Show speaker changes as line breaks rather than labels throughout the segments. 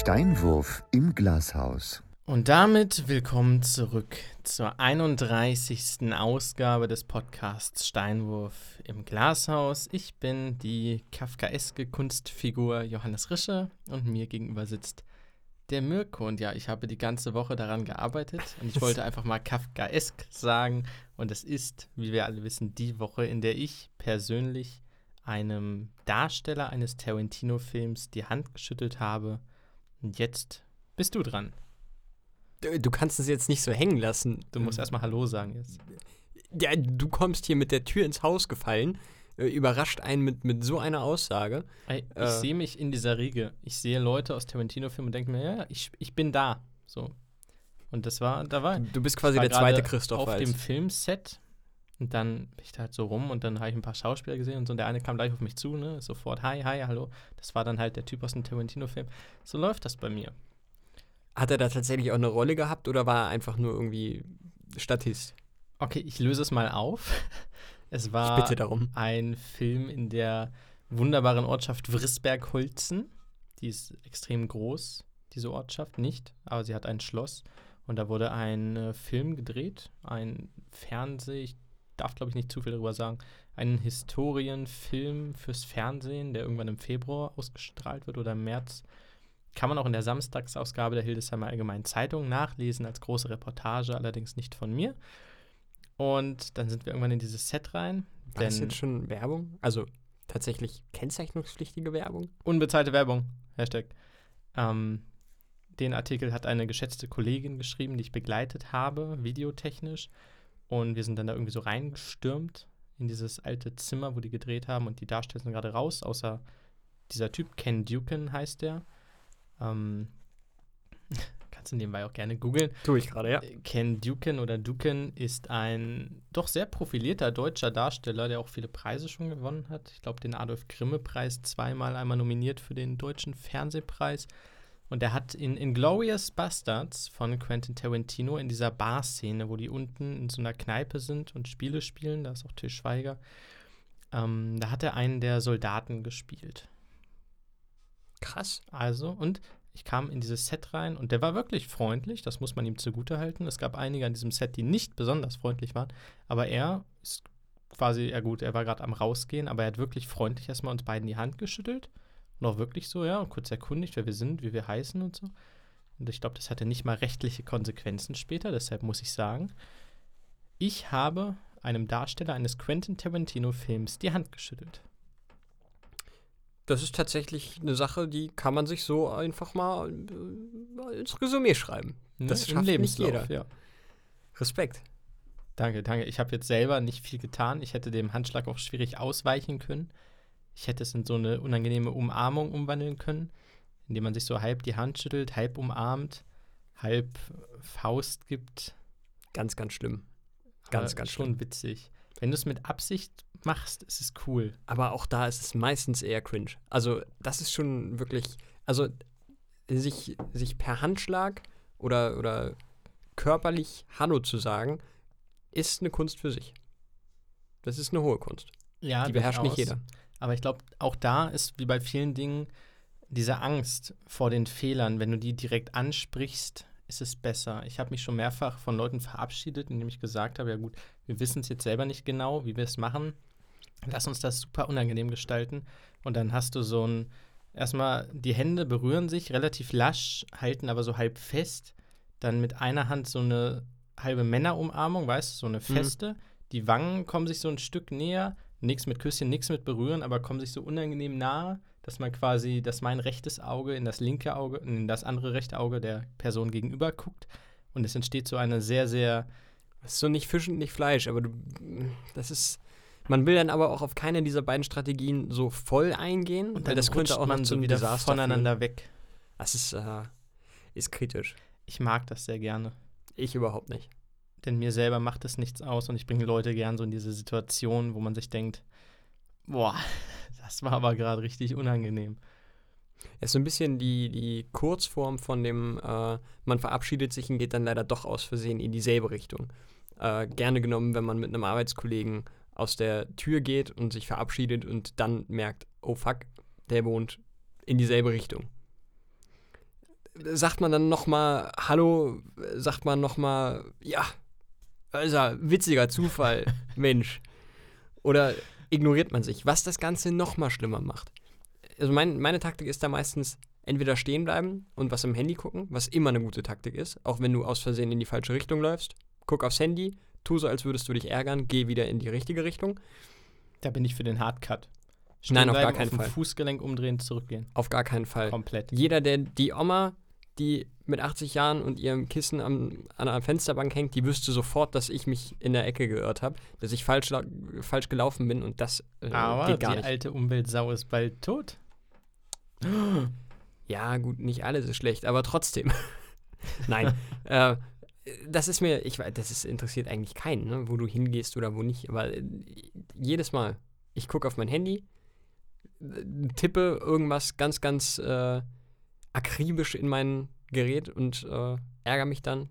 Steinwurf im Glashaus.
Und damit willkommen zurück zur 31. Ausgabe des Podcasts Steinwurf im Glashaus. Ich bin die kafkaeske Kunstfigur Johannes Rische und mir gegenüber sitzt der Mirko. Und ja, ich habe die ganze Woche daran gearbeitet und ich wollte einfach mal kafkaesk sagen. Und es ist, wie wir alle wissen, die Woche, in der ich persönlich einem Darsteller eines Tarantino-Films die Hand geschüttelt habe. Und jetzt bist du dran.
Du, kannst es jetzt nicht so hängen lassen.
Du musst erstmal Hallo sagen jetzt.
Ja, du kommst hier mit der Tür ins Haus gefallen, äh, überrascht einen mit, mit so einer Aussage.
Ich
Äh.
sehe mich in dieser Riege. Ich sehe Leute aus Tarantino-Filmen und denke mir, ja, ich, ich bin da. So. Und das war, da war
Du bist quasi
war
der zweite Christoph
auf
Waltz.
dem Filmset. Und dann bin ich da halt so rum und dann habe ich ein paar Schauspieler gesehen und so. Und der eine kam gleich auf mich zu, ne? Sofort, hi, hi, hallo. Das war dann halt der Typ aus dem Tarantino-Film. So läuft das bei mir.
Hat er da tatsächlich auch eine Rolle gehabt oder war er einfach nur irgendwie Statist?
Okay, ich löse es mal auf. Es war
Ich bitte darum.
ein Film in der wunderbaren Ortschaft Wrisberg-Holzen. Die ist extrem groß, diese Ortschaft nicht, aber sie hat ein Schloss. Und da wurde ein äh, Film gedreht, ein Fernseh, darf glaube ich nicht zu viel darüber sagen, ein Historienfilm fürs Fernsehen, der irgendwann im Februar ausgestrahlt wird oder im März. Kann man auch in der Samstagsausgabe der Hildesheimer Allgemeinen Zeitung nachlesen, als große Reportage, allerdings nicht von mir. Und dann sind wir irgendwann in dieses Set rein.
War das jetzt schon Werbung? Also tatsächlich kennzeichnungspflichtige Werbung?
Unbezahlte Werbung, Hashtag. Ähm, den Artikel hat eine geschätzte Kollegin geschrieben, die ich begleitet habe, videotechnisch. Und wir sind dann da irgendwie so reingestürmt in dieses alte Zimmer, wo die gedreht haben. Und die Darsteller sind gerade raus, außer dieser Typ, Ken Dukin heißt der. Ähm, kannst du nebenbei auch gerne googeln.
Tue ich gerade, ja.
Ken Dukin oder Dukin ist ein doch sehr profilierter deutscher Darsteller, der auch viele Preise schon gewonnen hat. Ich glaube, den Adolf Grimme-Preis zweimal, einmal nominiert für den Deutschen Fernsehpreis. Und er hat in Inglorious Bastards von Quentin Tarantino in dieser Bar-Szene, wo die unten in so einer Kneipe sind und Spiele spielen, da ist auch Til Schweiger, ähm, da hat er einen der Soldaten gespielt.
Krass.
Also, und ich kam in dieses Set rein und der war wirklich freundlich, das muss man ihm zugutehalten. Es gab einige an diesem Set, die nicht besonders freundlich waren, aber er ist quasi, ja gut, er war gerade am Rausgehen, aber er hat wirklich freundlich erstmal uns beiden die Hand geschüttelt und auch wirklich so, ja, kurz erkundigt, wer wir sind, wie wir heißen und so. Und ich glaube, das hatte nicht mal rechtliche Konsequenzen später, deshalb muss ich sagen, ich habe einem Darsteller eines Quentin Tarantino-Films die Hand geschüttelt.
Das ist tatsächlich eine Sache, die kann man sich so einfach mal äh, ins Resümee schreiben.
Ne?
Das schafft nicht jeder.
Ja.
Respekt.
Danke, danke. Ich habe jetzt selber nicht viel getan. Ich hätte dem Handschlag auch schwierig ausweichen können. Ich hätte es in so eine unangenehme Umarmung umwandeln können, indem man sich so halb die Hand schüttelt, halb umarmt, halb Faust gibt.
Ganz, ganz schlimm. Ganz,
Aber
ganz
schon witzig. Wenn du es mit Absicht machst, ist es cool.
Aber auch da ist es meistens eher cringe. Also, das ist schon wirklich. Also, sich, sich per Handschlag oder, oder körperlich Hallo zu sagen, ist eine Kunst für sich. Das ist eine hohe Kunst.
Ja,
Die beherrscht nicht jeder.
Aber ich glaube, auch da ist wie bei vielen Dingen diese Angst vor den Fehlern. Wenn du die direkt ansprichst, ist es besser. Ich habe mich schon mehrfach von Leuten verabschiedet, indem ich gesagt habe, ja gut, wir wissen es jetzt selber nicht genau, wie wir es machen. Lass uns das super unangenehm gestalten. Und dann hast du so ein, erstmal die Hände berühren sich relativ lasch, halten aber so halb fest. Dann mit einer Hand so eine halbe Männerumarmung, weißt du, so eine feste. Die Wangen kommen sich so ein Stück näher. Nichts mit Küsschen, nichts mit Berühren, aber kommen sich so unangenehm nahe, dass man quasi, dass mein rechtes Auge in das linke Auge, in das andere rechte Auge der Person gegenüber guckt. Und es entsteht so eine sehr, sehr
Das ist so nicht Fisch und nicht Fleisch, aber du, das ist. Man will dann aber auch auf keine dieser beiden Strategien so voll eingehen,
Und
weil
dann
das könnte auch
man so wieder
Desaster
voneinander
führen.
weg.
Das ist, äh, ist kritisch.
Ich mag das sehr gerne.
Ich überhaupt nicht.
Denn mir selber macht es nichts aus und ich bringe Leute gern so in diese Situation, wo man sich denkt, boah, das war aber gerade richtig unangenehm.
Es ist so ein bisschen die, die Kurzform von dem, äh, man verabschiedet sich und geht dann leider doch aus Versehen in dieselbe Richtung. Äh, gerne genommen, wenn man mit einem Arbeitskollegen aus der Tür geht und sich verabschiedet und dann merkt, oh fuck, der wohnt in dieselbe Richtung. sagt man dann nochmal Hallo, sagt man nochmal, ja, also witziger Zufall, Mensch. Oder ignoriert man sich, was das Ganze nochmal schlimmer macht. Also mein, meine Taktik ist da meistens entweder stehen bleiben und was im Handy gucken, was immer eine gute Taktik ist, auch wenn du aus Versehen in die falsche Richtung läufst. Guck aufs Handy, tu so, als würdest du dich ärgern, geh wieder in die richtige Richtung.
Da bin ich für den Hardcut. Stehen
Nein, auf gar
bleiben,
keinen
auf
Fall.
Fußgelenk umdrehen, zurückgehen.
Auf gar keinen Fall.
Komplett.
Jeder, der die Oma, die mit 80 Jahren und ihrem Kissen am, an einer Fensterbank hängt, die wüsste sofort, dass ich mich in der Ecke geirrt habe, dass ich falsch, falsch gelaufen bin und das äh,
Aber
geht gar
die
nicht.
alte Umweltsau ist bald tot.
Ja, gut, nicht alles ist schlecht, aber trotzdem. Nein. äh, das ist mir, ich weiß, das ist, interessiert eigentlich keinen, ne, wo du hingehst oder wo nicht. Aber äh, jedes Mal, ich gucke auf mein Handy, äh, tippe irgendwas ganz, ganz äh, akribisch in mein Gerät und äh, ärgere mich dann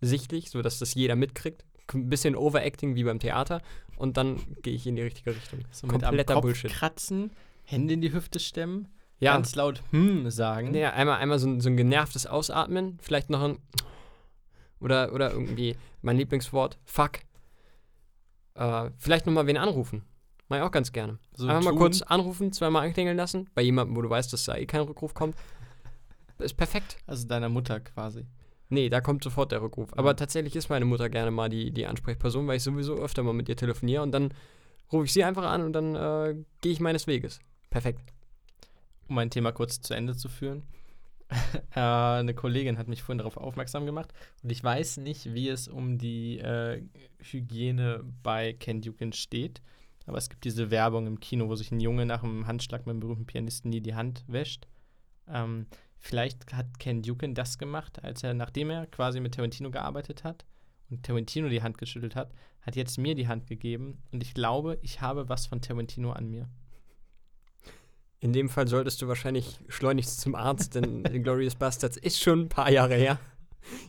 sichtlich, sodass das jeder mitkriegt. Ein bisschen Overacting wie beim Theater und dann gehe ich in die richtige Richtung.
So
Kompletter
Kopf
Bullshit.
kratzen, Hände in die Hüfte stemmen,
Ja,
ganz laut hm sagen.
Nee, einmal, einmal so, ein, so ein genervtes Ausatmen, vielleicht noch ein oder, oder irgendwie mein Lieblingswort, fuck. Äh, vielleicht nochmal wen anrufen. Mach ich auch ganz gerne.
So
Einfach mal
tun.
kurz anrufen, zweimal anklingeln lassen, bei jemandem, wo du weißt, dass da eh kein Rückruf kommt. Ist perfekt.
Also deiner Mutter quasi.
Nee, da kommt sofort der Rückruf. Aber tatsächlich ist meine Mutter gerne mal die, die Ansprechperson, weil ich sowieso öfter mal mit ihr telefoniere und dann rufe ich sie einfach an und dann äh, gehe ich meines Weges. Perfekt.
Um mein Thema kurz zu Ende zu führen. äh, eine Kollegin hat mich vorhin darauf aufmerksam gemacht und ich weiß nicht, wie es um die äh, Hygiene bei Ken Dukin steht. Aber es gibt diese Werbung im Kino, wo sich ein Junge nach einem Handschlag mit einem berühmten Pianisten nie die Hand wäscht. Ähm, vielleicht hat Ken Dukin das gemacht, als er, nachdem er quasi mit Tarantino gearbeitet hat und Tarantino die Hand geschüttelt hat, hat jetzt mir die Hand gegeben und ich glaube, ich habe was von Tarantino an mir.
In dem Fall solltest du wahrscheinlich schleunigst zum Arzt, denn Glorious Bastards ist schon ein paar Jahre her.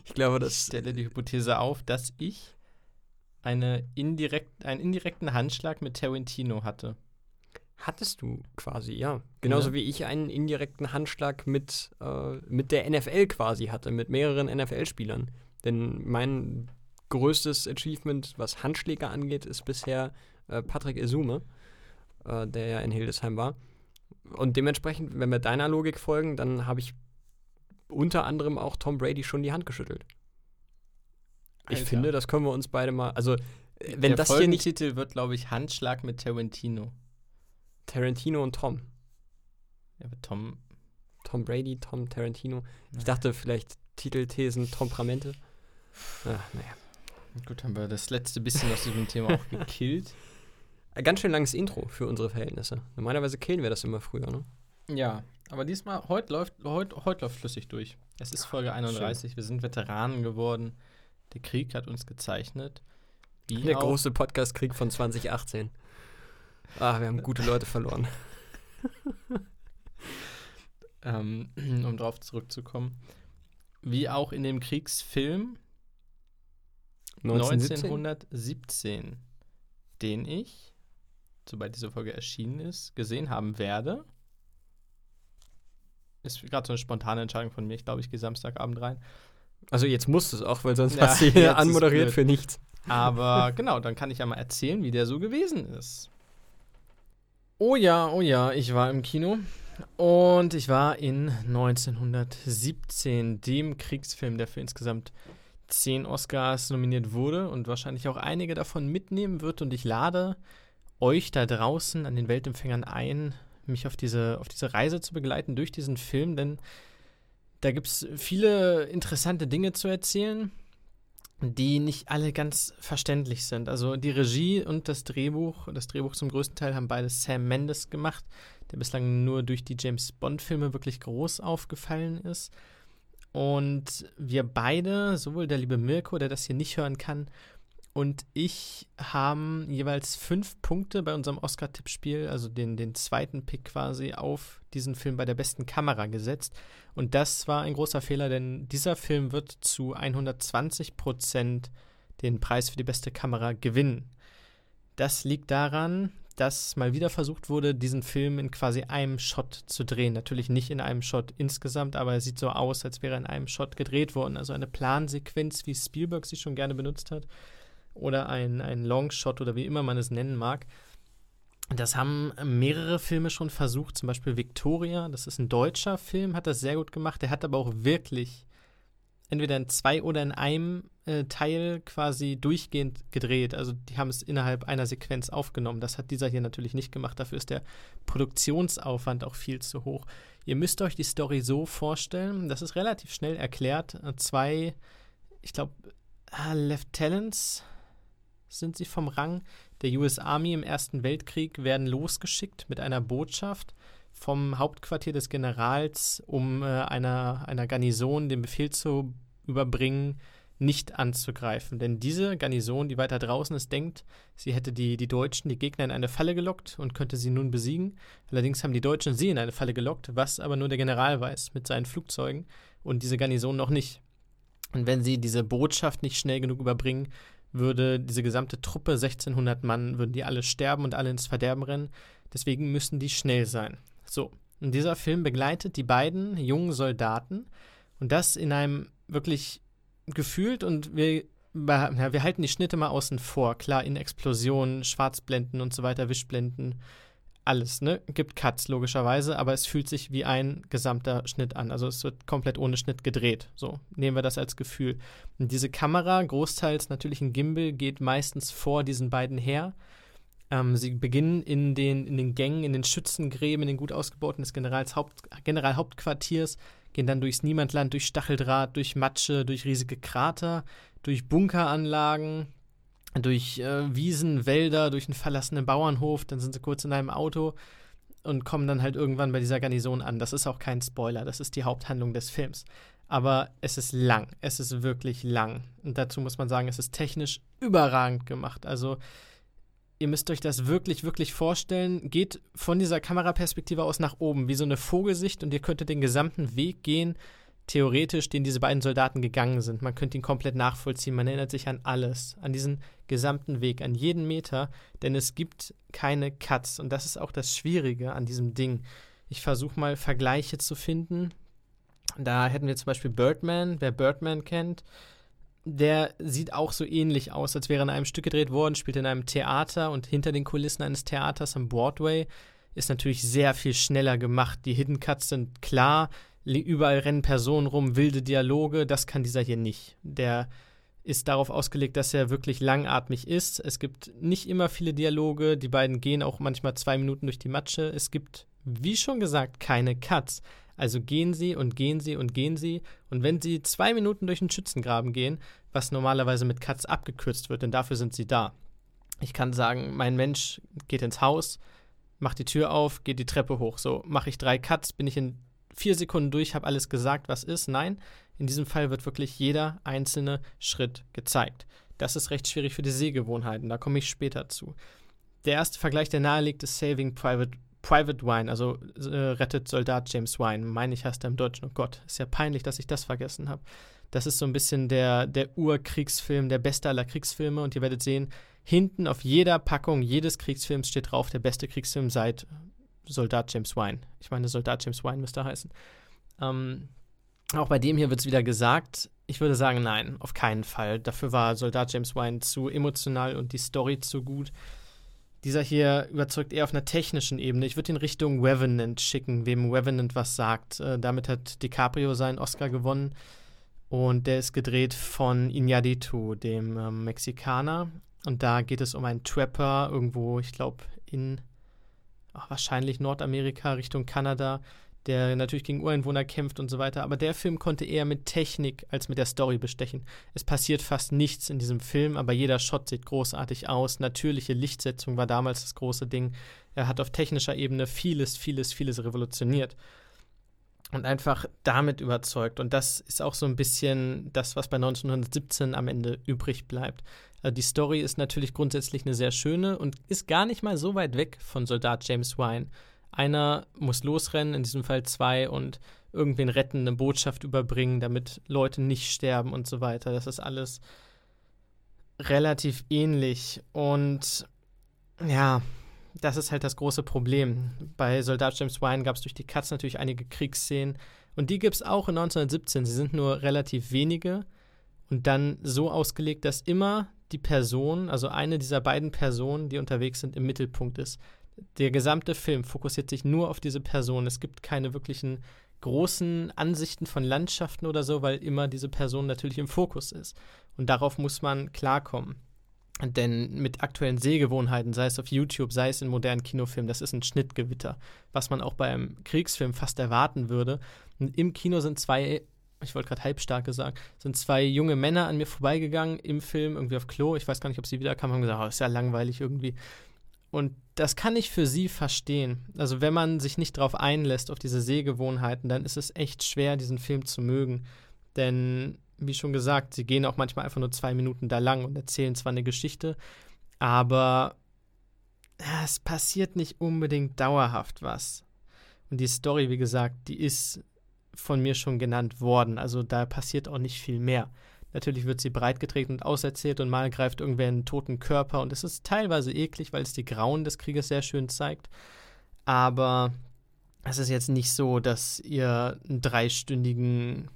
Ich glaube,
Ich
das.
stelle die Hypothese auf, dass ich eine indirekt, einen indirekten Handschlag mit Tarantino hatte.
Hattest du quasi, ja. Genauso
Ja.
wie ich einen indirekten Handschlag mit, äh, mit der NFL quasi hatte, mit mehreren NFL-Spielern. Denn mein größtes Achievement, was Handschläge angeht, ist bisher äh, Patrick Esume, äh, der ja in Hildesheim war. Und dementsprechend, wenn wir deiner Logik folgen, dann habe ich unter anderem auch Tom Brady schon die Hand geschüttelt. Ich
Alter.
finde, das können wir uns beide mal. Also, äh, wenn
Der
das hier nicht
Folgentitel wird, glaube ich, Handschlag mit Tarantino.
Tarantino und Tom.
Ja, aber Tom.
Tom Brady, Tom Tarantino. Ich dachte vielleicht Titelthesen, Temperamente. Ach, naja.
Gut, haben wir das letzte bisschen aus diesem Thema auch gekillt.
Ein Ganz schön langes Intro für unsere Verhältnisse. Normalerweise killen wir das immer früher, ne?
Ja, aber diesmal, heute läuft, heute, heute läuft flüssig durch. Es ist Folge 31, wir sind Veteranen geworden. Der Krieg hat uns gezeichnet. Wie
Der große Podcast-Krieg von 2018. Ah, wir haben gute Leute verloren.
ähm, um darauf zurückzukommen, wie auch in dem Kriegsfilm 1917, den ich, sobald diese Folge erschienen ist, gesehen haben werde. Ist gerade so eine spontane Entscheidung von mir. Ich glaube, ich gehe Samstagabend rein.
Also jetzt musst du es auch, weil sonst
Ja,
hast du hier anmoderiert für nichts.
Aber genau, dann kann ich ja mal erzählen, wie der so gewesen ist. Oh ja, oh ja, ich war im Kino. Und ich war in 1917, dem Kriegsfilm, der für insgesamt zehn Oscars nominiert wurde und wahrscheinlich auch einige davon mitnehmen wird. Und ich lade euch da draußen an den Weltempfängern ein, mich auf diese, auf diese Reise zu begleiten durch diesen Film, denn da gibt es viele interessante Dinge zu erzählen die nicht alle ganz verständlich sind. Also die Regie und das Drehbuch, das Drehbuch zum größten Teil haben beide Sam Mendes gemacht, der bislang nur durch die James Bond-Filme wirklich groß aufgefallen ist. Und wir beide, sowohl der liebe Mirko, der das hier nicht hören kann, und ich haben jeweils fünf Punkte bei unserem Oscar-Tippspiel, also den, den zweiten Pick quasi, auf diesen Film bei der besten Kamera gesetzt. Und das war ein großer Fehler, denn dieser Film wird zu 120 Prozent den Preis für die beste Kamera gewinnen. Das liegt daran, dass mal wieder versucht wurde, diesen Film in quasi einem Shot zu drehen. Natürlich nicht in einem Shot insgesamt, aber er sieht so aus, als wäre er in einem Shot gedreht worden. Also eine Plansequenz, wie Spielberg sie schon gerne benutzt hat. Oder ein, ein Longshot oder wie immer man es nennen mag. Das haben mehrere Filme schon versucht, zum Beispiel Victoria, das ist ein deutscher Film, hat das sehr gut gemacht. Der hat aber auch wirklich entweder in zwei oder in einem äh, Teil quasi durchgehend gedreht. Also die haben es innerhalb einer Sequenz aufgenommen. Das hat dieser hier natürlich nicht gemacht. Dafür ist der Produktionsaufwand auch viel zu hoch. Ihr müsst euch die Story so vorstellen, das ist relativ schnell erklärt. Zwei, ich glaube, ah, Lieutenants sind sie vom Rang der US Army im Ersten Weltkrieg, werden losgeschickt mit einer Botschaft vom Hauptquartier des Generals, um äh, einer, einer Garnison den Befehl zu überbringen, nicht anzugreifen. Denn diese Garnison, die weiter draußen ist, denkt, sie hätte die, die Deutschen, die Gegner in eine Falle gelockt und könnte sie nun besiegen. Allerdings haben die Deutschen sie in eine Falle gelockt, was aber nur der General weiß mit seinen Flugzeugen und diese Garnison noch nicht. Und wenn sie diese Botschaft nicht schnell genug überbringen, würde diese gesamte Truppe, 1600 Mann, würden die alle sterben und alle ins Verderben rennen. Deswegen müssen die schnell sein. So, und dieser Film begleitet die beiden jungen Soldaten und das in einem wirklich gefühlt und wir, ja, wir halten die Schnitte mal außen vor. Klar, in Explosionen, Schwarzblenden und so weiter, Wischblenden, alles, ne? Gibt Cuts logischerweise, aber es fühlt sich wie ein gesamter Schnitt an. Also es wird komplett ohne Schnitt gedreht. So, nehmen wir das als Gefühl. Und diese Kamera, großteils natürlich ein Gimbal, geht meistens vor diesen beiden her. Ähm, sie beginnen in den, in den Gängen, in den Schützengräben, in den gut ausgebauten des Generalshaupt, Generalhauptquartiers, gehen dann durchs Niemandland, durch Stacheldraht, durch Matsche, durch riesige Krater, durch Bunkeranlagen, durch äh, Wiesen, Wälder, durch einen verlassenen Bauernhof, dann sind sie kurz in einem Auto und kommen dann halt irgendwann bei dieser Garnison an. Das ist auch kein Spoiler, das ist die Haupthandlung des Films. Aber es ist lang, es ist wirklich lang. Und dazu muss man sagen, es ist technisch überragend gemacht. Also ihr müsst euch das wirklich, wirklich vorstellen. Geht von dieser Kameraperspektive aus nach oben, wie so eine Vogelsicht und ihr könntet den gesamten Weg gehen, theoretisch, den diese beiden Soldaten gegangen sind. Man könnte ihn komplett nachvollziehen. Man erinnert sich an alles, an diesen gesamten Weg, an jeden Meter, denn es gibt keine Cuts. Und das ist auch das Schwierige an diesem Ding. Ich versuche mal Vergleiche zu finden. Da hätten wir zum Beispiel Birdman. Wer Birdman kennt, der sieht auch so ähnlich aus, als wäre in einem Stück gedreht worden, spielt in einem Theater und hinter den Kulissen eines Theaters am Broadway ist natürlich sehr viel schneller gemacht. Die Hidden Cuts sind klar, überall rennen Personen rum, wilde Dialoge, das kann dieser hier nicht. Der ist darauf ausgelegt, dass er wirklich langatmig ist. Es gibt nicht immer viele Dialoge, die beiden gehen auch manchmal zwei Minuten durch die Matsche. Es gibt, wie schon gesagt, keine Cuts. Also gehen sie und gehen sie und gehen sie. Und wenn sie zwei Minuten durch den Schützengraben gehen, was normalerweise mit Cuts abgekürzt wird, denn dafür sind sie da. Ich kann sagen, mein Mensch geht ins Haus, macht die Tür auf, geht die Treppe hoch. So, mache ich drei Cuts, bin ich in vier Sekunden durch, habe alles gesagt, was ist. Nein, in diesem Fall wird wirklich jeder einzelne Schritt gezeigt. Das ist recht schwierig für die Sehgewohnheiten, da komme ich später zu. Der erste Vergleich, der nahelegt, ist Saving Private, Private Wine, also äh, rettet Soldat James Wine. Meine ich heißt er im Deutschen. Oh Gott, ist ja peinlich, dass ich das vergessen habe. Das ist so ein bisschen der, der Urkriegsfilm, der beste aller Kriegsfilme. Und ihr werdet sehen, hinten auf jeder Packung jedes Kriegsfilms steht drauf, der beste Kriegsfilm seit Soldat James Wine. Ich meine, Soldat James Wine müsste heißen. Ähm, auch bei dem hier wird es wieder gesagt, ich würde sagen, nein, auf keinen Fall. Dafür war Soldat James Wine zu emotional und die Story zu gut. Dieser hier überzeugt eher auf einer technischen Ebene. Ich würde ihn Richtung Revenant schicken, wem Revenant was sagt. Äh, damit hat DiCaprio seinen Oscar gewonnen. Und der ist gedreht von Iñárritu, dem äh, Mexikaner. Und da geht es um einen Trapper irgendwo, ich glaube, in ach, wahrscheinlich Nordamerika, Richtung Kanada, der natürlich gegen Ureinwohner kämpft und so weiter. Aber der Film konnte eher mit Technik als mit der Story bestechen. Es passiert fast nichts in diesem Film, aber jeder Shot sieht großartig aus. Natürliche Lichtsetzung war damals das große Ding. Er hat auf technischer Ebene vieles, vieles, vieles revolutioniert. Und einfach damit überzeugt. Und das ist auch so ein bisschen das, was bei 1917 am Ende übrig bleibt. Also die Story ist natürlich grundsätzlich eine sehr schöne und ist gar nicht mal so weit weg von Soldat James Wine. Einer muss losrennen, in diesem Fall zwei, und irgendwen retten, eine Botschaft überbringen, damit Leute nicht sterben und so weiter. Das ist alles relativ ähnlich. Und ja, das ist halt das große Problem. Bei Soldat James Ryan gab es durch die Cuts natürlich einige Kriegsszenen. Und die gibt es auch in 1917. Sie sind nur relativ wenige und dann so ausgelegt, dass immer die Person, also eine dieser beiden Personen, die unterwegs sind, im Mittelpunkt ist. Der gesamte Film fokussiert sich nur auf diese Person. Es gibt keine wirklichen großen Ansichten von Landschaften oder so, weil immer diese Person natürlich im Fokus ist. Und darauf muss man klarkommen. Denn mit aktuellen Sehgewohnheiten, sei es auf YouTube, sei es in modernen Kinofilmen, das ist ein Schnittgewitter, was man auch beim Kriegsfilm fast erwarten würde. Und im Kino sind zwei, ich wollte gerade halbstarke sagen, sind zwei junge Männer an mir vorbeigegangen im Film, irgendwie auf Klo. Ich weiß gar nicht, ob sie wiederkamen und haben gesagt, oh, ist ja langweilig irgendwie. Und das kann ich für sie verstehen. Also wenn man sich nicht darauf einlässt, auf diese Sehgewohnheiten, dann ist es echt schwer, diesen Film zu mögen. Denn, wie schon gesagt, sie gehen auch manchmal einfach nur zwei Minuten da lang und erzählen zwar eine Geschichte, aber es passiert nicht unbedingt dauerhaft was. Und die Story, wie gesagt, die ist von mir schon genannt worden. Also da passiert auch nicht viel mehr. Natürlich wird sie breitgetreten und auserzählt und mal greift irgendwer einen toten Körper und es ist teilweise eklig, weil es die Grauen des Krieges sehr schön zeigt. Aber es ist jetzt nicht so, dass ihr einen dreistündigen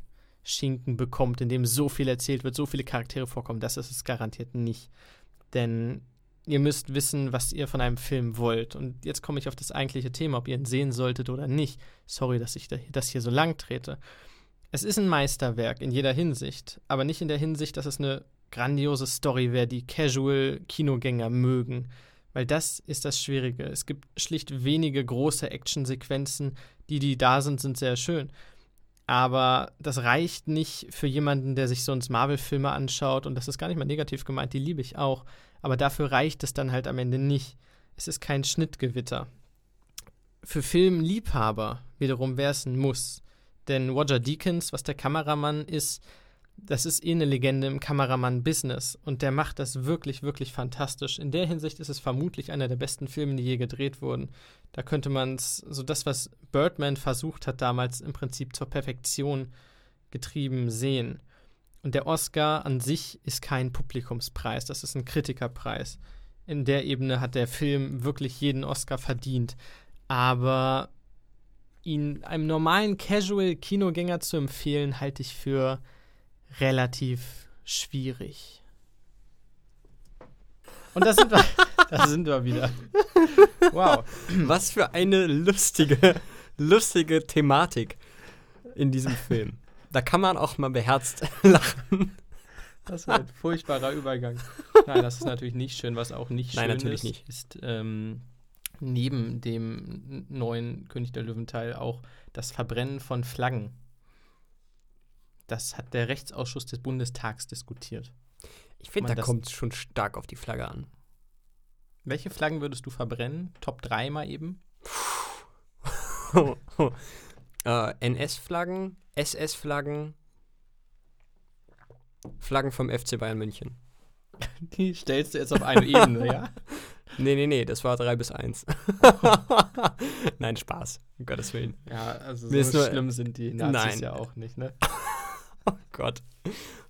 Schinken bekommt, in dem so viel erzählt wird, so viele Charaktere vorkommen. Das ist es garantiert nicht. Denn ihr müsst wissen, was ihr von einem Film wollt. Und jetzt komme ich auf das eigentliche Thema, ob ihr ihn sehen solltet oder nicht. Sorry, dass ich das hier so lang trete. Es ist ein Meisterwerk in jeder Hinsicht, aber nicht in der Hinsicht, dass es eine grandiose Story wäre, die Casual-Kinogänger mögen. Weil das ist das Schwierige. Es gibt schlicht wenige große Actionsequenzen, die, die da sind, sind sehr schön. Aber das reicht nicht für jemanden, der sich sonst Marvel-Filme anschaut. Und das ist gar nicht mal negativ gemeint, die liebe ich auch. Aber dafür reicht es dann halt am Ende nicht. Es ist kein Schnittgewitter. Für Filmliebhaber wiederum wäre es ein Muss. Denn Roger Deakins, was der Kameramann ist, das ist eh eine Legende im Kameramann-Business. Und der macht das wirklich, wirklich fantastisch. In der Hinsicht ist es vermutlich einer der besten Filme, die je gedreht wurden. Da könnte man es, so das, was Birdman versucht hat, damals im Prinzip zur Perfektion getrieben sehen. Und der Oscar an sich ist kein Publikumspreis, das ist ein Kritikerpreis. In der Ebene hat der Film wirklich jeden Oscar verdient. Aber ihn einem normalen Casual-Kinogänger zu empfehlen, halte ich für relativ schwierig. Und da sind wir, da sind wir wieder.
Wow. Was für eine lustige, lustige Thematik in diesem Film. Da kann man auch mal beherzt lachen.
Das war ein furchtbarer Übergang. Nein, das ist natürlich nicht schön. Was auch nicht
Nein,
schön
natürlich
ist,
nicht.
ist ähm, neben dem neuen König der Löwen-Teil auch das Verbrennen von Flaggen. Das hat der Rechtsausschuss des Bundestags diskutiert.
Ich finde, da kommt es schon stark auf die Flagge an.
Welche Flaggen würdest du verbrennen? Top 3 mal eben?
äh, NS-Flaggen, SS-Flaggen, Flaggen vom FC Bayern München.
Die stellst du jetzt auf eine Ebene, ja?
Nee, nee, nee, das war 3 bis 1. Nein, Spaß, um Gottes Willen.
Ja, also so
nur-
schlimm sind die Nazis
Nein.
ja auch nicht, ne?
Oh Gott.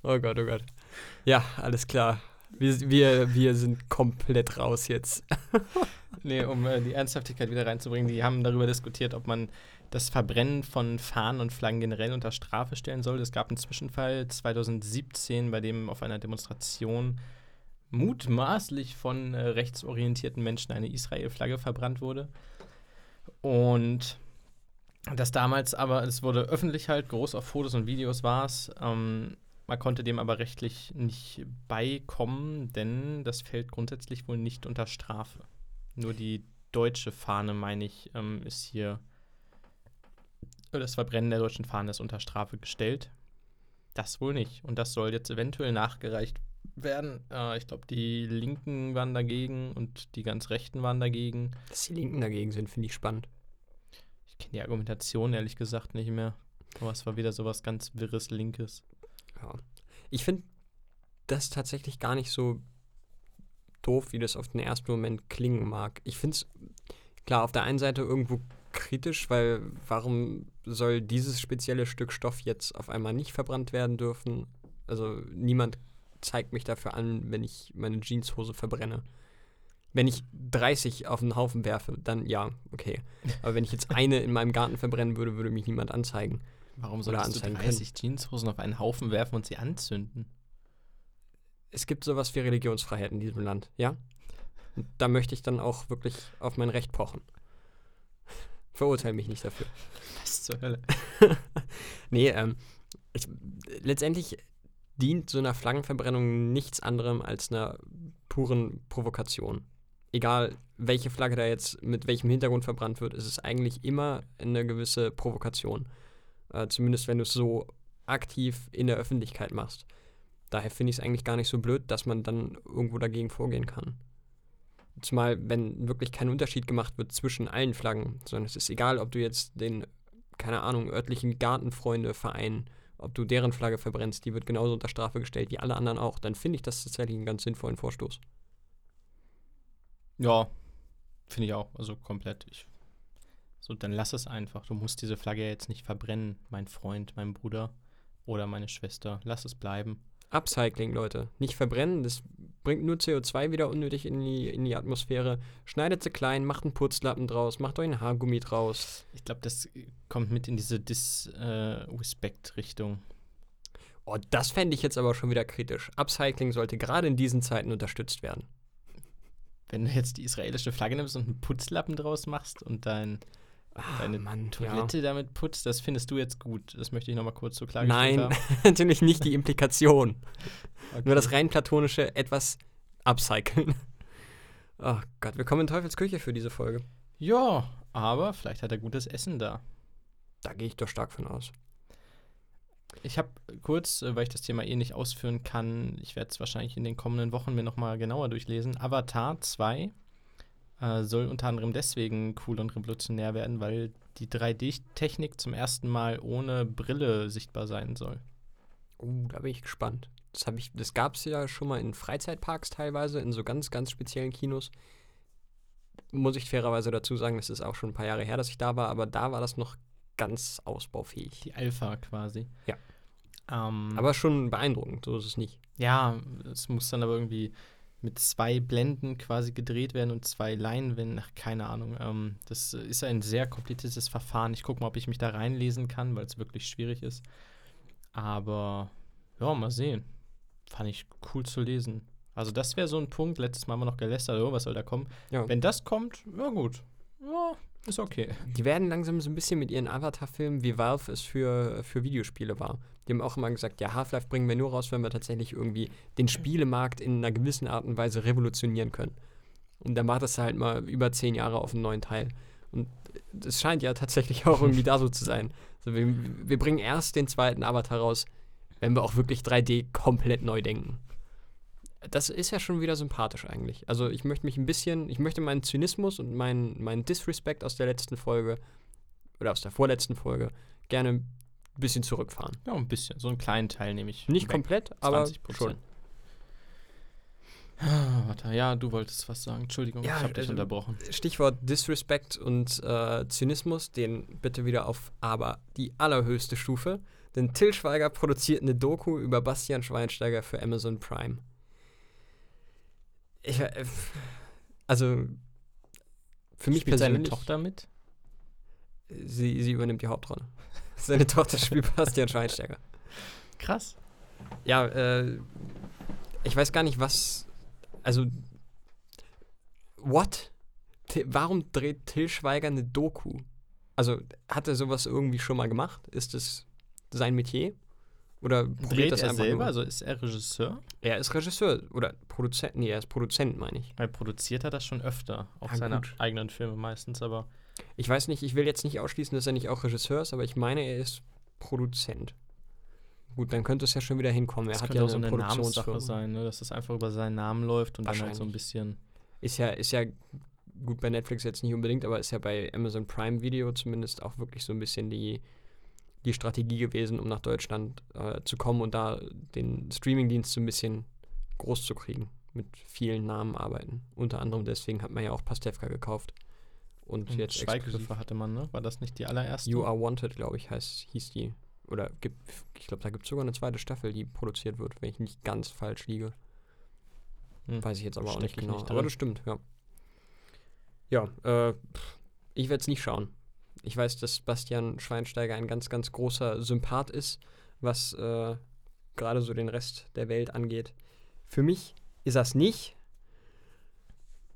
Oh Gott, oh Gott. Ja, alles klar. Wir, wir, wir sind komplett raus jetzt.
Nee, um äh, die Ernsthaftigkeit wieder reinzubringen, die haben darüber diskutiert, ob man das Verbrennen von Fahnen und Flaggen generell unter Strafe stellen soll. Es gab einen Zwischenfall 2017, bei dem auf einer Demonstration mutmaßlich von äh, rechtsorientierten Menschen eine Israel-Flagge verbrannt wurde. Und das damals aber, es wurde öffentlich halt, groß auf Fotos und Videos war es. Ähm, man konnte dem aber rechtlich nicht beikommen, denn das fällt grundsätzlich wohl nicht unter Strafe. Nur die deutsche Fahne, meine ich, ähm, ist hier, das Verbrennen der deutschen Fahne ist unter Strafe gestellt. Das wohl nicht. Und das soll jetzt eventuell nachgereicht werden. Äh, ich glaube, die Linken waren dagegen und die ganz Rechten waren dagegen.
Dass die Linken dagegen sind, finde ich spannend.
Ich kenne die Argumentation ehrlich gesagt nicht mehr. Aber es war wieder sowas ganz wirres Linkes.
Ja. Ich finde das tatsächlich gar nicht so doof, wie das auf den ersten Moment klingen mag. Ich finde es, klar, auf der einen Seite irgendwo kritisch, weil warum soll dieses spezielle Stück Stoff jetzt auf einmal nicht verbrannt werden dürfen? Also niemand zeigt mich dafür an, wenn ich meine Jeanshose verbrenne. Wenn ich 30 auf den Haufen werfe, dann ja, okay. Aber wenn ich jetzt eine in meinem Garten verbrennen würde, würde mich niemand anzeigen.
Warum solltest du
anzeigen
30 Jeanshosen auf einen Haufen werfen und sie anzünden?
Es gibt sowas wie Religionsfreiheit in diesem Land, ja? Und da möchte ich dann auch wirklich auf mein Recht pochen. Verurteile mich nicht dafür.
Was zur Hölle?
Nee, ähm, ich, letztendlich dient so einer Flaggenverbrennung nichts anderem als einer puren Provokation. Egal, welche Flagge da jetzt mit welchem Hintergrund verbrannt wird, ist es eigentlich immer eine gewisse Provokation. Äh, zumindest wenn du es so aktiv in der Öffentlichkeit machst. Daher finde ich es eigentlich gar nicht so blöd, dass man dann irgendwo dagegen vorgehen kann. Zumal, wenn wirklich kein Unterschied gemacht wird zwischen allen Flaggen, sondern es ist egal, ob du jetzt den, keine Ahnung, örtlichen Gartenfreunde-Verein, ob du deren Flagge verbrennst, die wird genauso unter Strafe gestellt wie alle anderen auch, dann finde ich das tatsächlich einen ganz sinnvollen Vorstoß.
Ja, finde ich auch. Also komplett. Ich, so, dann lass es einfach. Du musst diese Flagge ja jetzt nicht verbrennen, mein Freund, mein Bruder oder meine Schwester. Lass es bleiben.
Upcycling, Leute. Nicht verbrennen, das bringt nur CO2 wieder unnötig in die, in die Atmosphäre. Schneidet sie klein, macht einen Putzlappen draus, macht euch einen Haargummi draus.
Ich glaube, das kommt mit in diese Disrespect-Richtung.
Oh, das fände ich jetzt aber schon wieder kritisch. Upcycling sollte gerade in diesen Zeiten unterstützt werden.
Wenn du jetzt die israelische Flagge nimmst und einen Putzlappen draus machst und dein, deine
Ah, Mann,
Toilette damit putzt, das findest du jetzt gut. Das möchte ich nochmal kurz so klargestellt
Nein,
haben.
natürlich nicht die Implikation.
Okay.
Nur das rein platonische etwas upcyclen. Oh Gott, wir kommen in Teufelsküche für diese Folge.
Ja, aber vielleicht hat er gutes Essen da.
Da gehe ich doch stark von aus.
Ich habe kurz, äh, weil ich das Thema eh nicht ausführen kann, ich werde es wahrscheinlich in den kommenden Wochen mir nochmal genauer durchlesen. Avatar 2 äh, soll unter anderem deswegen cool und revolutionär werden, weil die 3D-Technik zum ersten Mal ohne Brille sichtbar sein soll.
Oh, da bin ich gespannt. Das, ich, das gab es ja schon mal in Freizeitparks teilweise, in so ganz, ganz speziellen Kinos. Muss ich fairerweise dazu sagen, das ist auch schon ein paar Jahre her, dass ich da war, aber da war das noch ganz ausbaufähig.
Die Alpha quasi.
Ja.
Ähm,
Aber schon beeindruckend, so ist es nicht.
ja, es muss dann aber irgendwie mit zwei Blenden quasi gedreht werden und zwei Leinwänden, ach, keine Ahnung. Ähm, das ist ein sehr kompliziertes Verfahren. Ich gucke mal, ob ich mich da reinlesen kann, weil es wirklich schwierig ist. Aber ja, mal sehen. Fand ich cool zu lesen. Also das wäre so ein Punkt. Letztes Mal haben wir noch gelästert, oh, was soll da kommen?
Ja.
Wenn das kommt, ja gut. Ja, ist okay.
Die werden langsam so ein bisschen mit ihren Avatar-Filmen, wie Valve es für, für Videospiele war. Die haben auch immer gesagt, ja, Half-Life bringen wir nur raus, wenn wir tatsächlich irgendwie den Spielemarkt in einer gewissen Art und Weise revolutionieren können. Und dann macht das halt mal über zehn Jahre auf einen neuen Teil. Und es scheint ja tatsächlich auch irgendwie da so zu sein. Also wir, wir bringen erst den zweiten Avatar raus, wenn wir auch wirklich 3D komplett neu denken. Das ist ja schon wieder sympathisch eigentlich. Also ich möchte mich ein bisschen, ich möchte meinen Zynismus und meinen, meinen Disrespect aus der letzten Folge oder aus der vorletzten Folge gerne ein bisschen zurückfahren.
Ja, ein bisschen. So einen kleinen Teil nehme ich.
Nicht
weg.
komplett, aber
20
schon.
Prozent. Ah, Warte, ja, du wolltest was sagen. Entschuldigung,
Ja,
ich habe dich
also-
unterbrochen.
Stichwort Disrespect und äh, Zynismus, den bitte wieder auf aber die allerhöchste Stufe. Denn Till Schweiger produziert eine Doku über Bastian Schweinsteiger für Amazon Prime. Ich, äh, also, für mich
Spielt seine
persönlich.
Tochter mit?
Sie, sie übernimmt die Hauptrolle. Seine Tochter spielt Bastian Schweinsteiger.
Krass.
Ja, äh, ich weiß gar nicht, was. Also, what? Ti- Warum dreht Till Schweiger eine Doku? Also, hat er sowas irgendwie schon mal gemacht? Ist es sein Metier? Oder
Dreht
das
er selber?
nur?
Also ist er Regisseur?
Er ist Regisseur oder Produzent. Nee, er ist Produzent, meine ich.
Weil produziert er das schon öfter. Auch
Ja,
seine
gut.
eigenen Filme meistens, aber
Ich weiß nicht, ich will jetzt nicht ausschließen, dass er nicht auch Regisseur ist, aber ich meine, er ist Produzent. Gut, dann könnte es ja schon wieder hinkommen. Er
das
hat ja
auch so
eine
eine Namenssache sein, ne? dass das einfach über seinen Namen läuft und dann halt so ein bisschen.
Ist ja, ist ja gut bei Netflix jetzt nicht unbedingt, aber ist ja bei Amazon Prime Video zumindest auch wirklich so ein bisschen die, die Strategie gewesen, um nach Deutschland äh, zu kommen und da den Streamingdienst so ein bisschen groß zu kriegen. Mit vielen Namen arbeiten. Unter anderem deswegen hat man ja auch Pastewka gekauft. Und,
Und
jetzt exklusiv
Schweighöfer hatte man, ne? War das nicht die allererste?
You Are Wanted, glaube ich, heißt, hieß die. Oder gibt, ich glaube, da gibt es sogar eine zweite Staffel, die produziert wird, wenn ich nicht ganz falsch liege.
Hm.
Weiß ich jetzt aber auch
Steck
nicht
ich
genau.
nicht
aber das stimmt, ja. Ja, äh, ich werde es nicht schauen. Ich weiß, dass Bastian Schweinsteiger ein ganz, ganz großer Sympath ist, was äh, gerade so den Rest der Welt angeht. Für mich ist das nicht.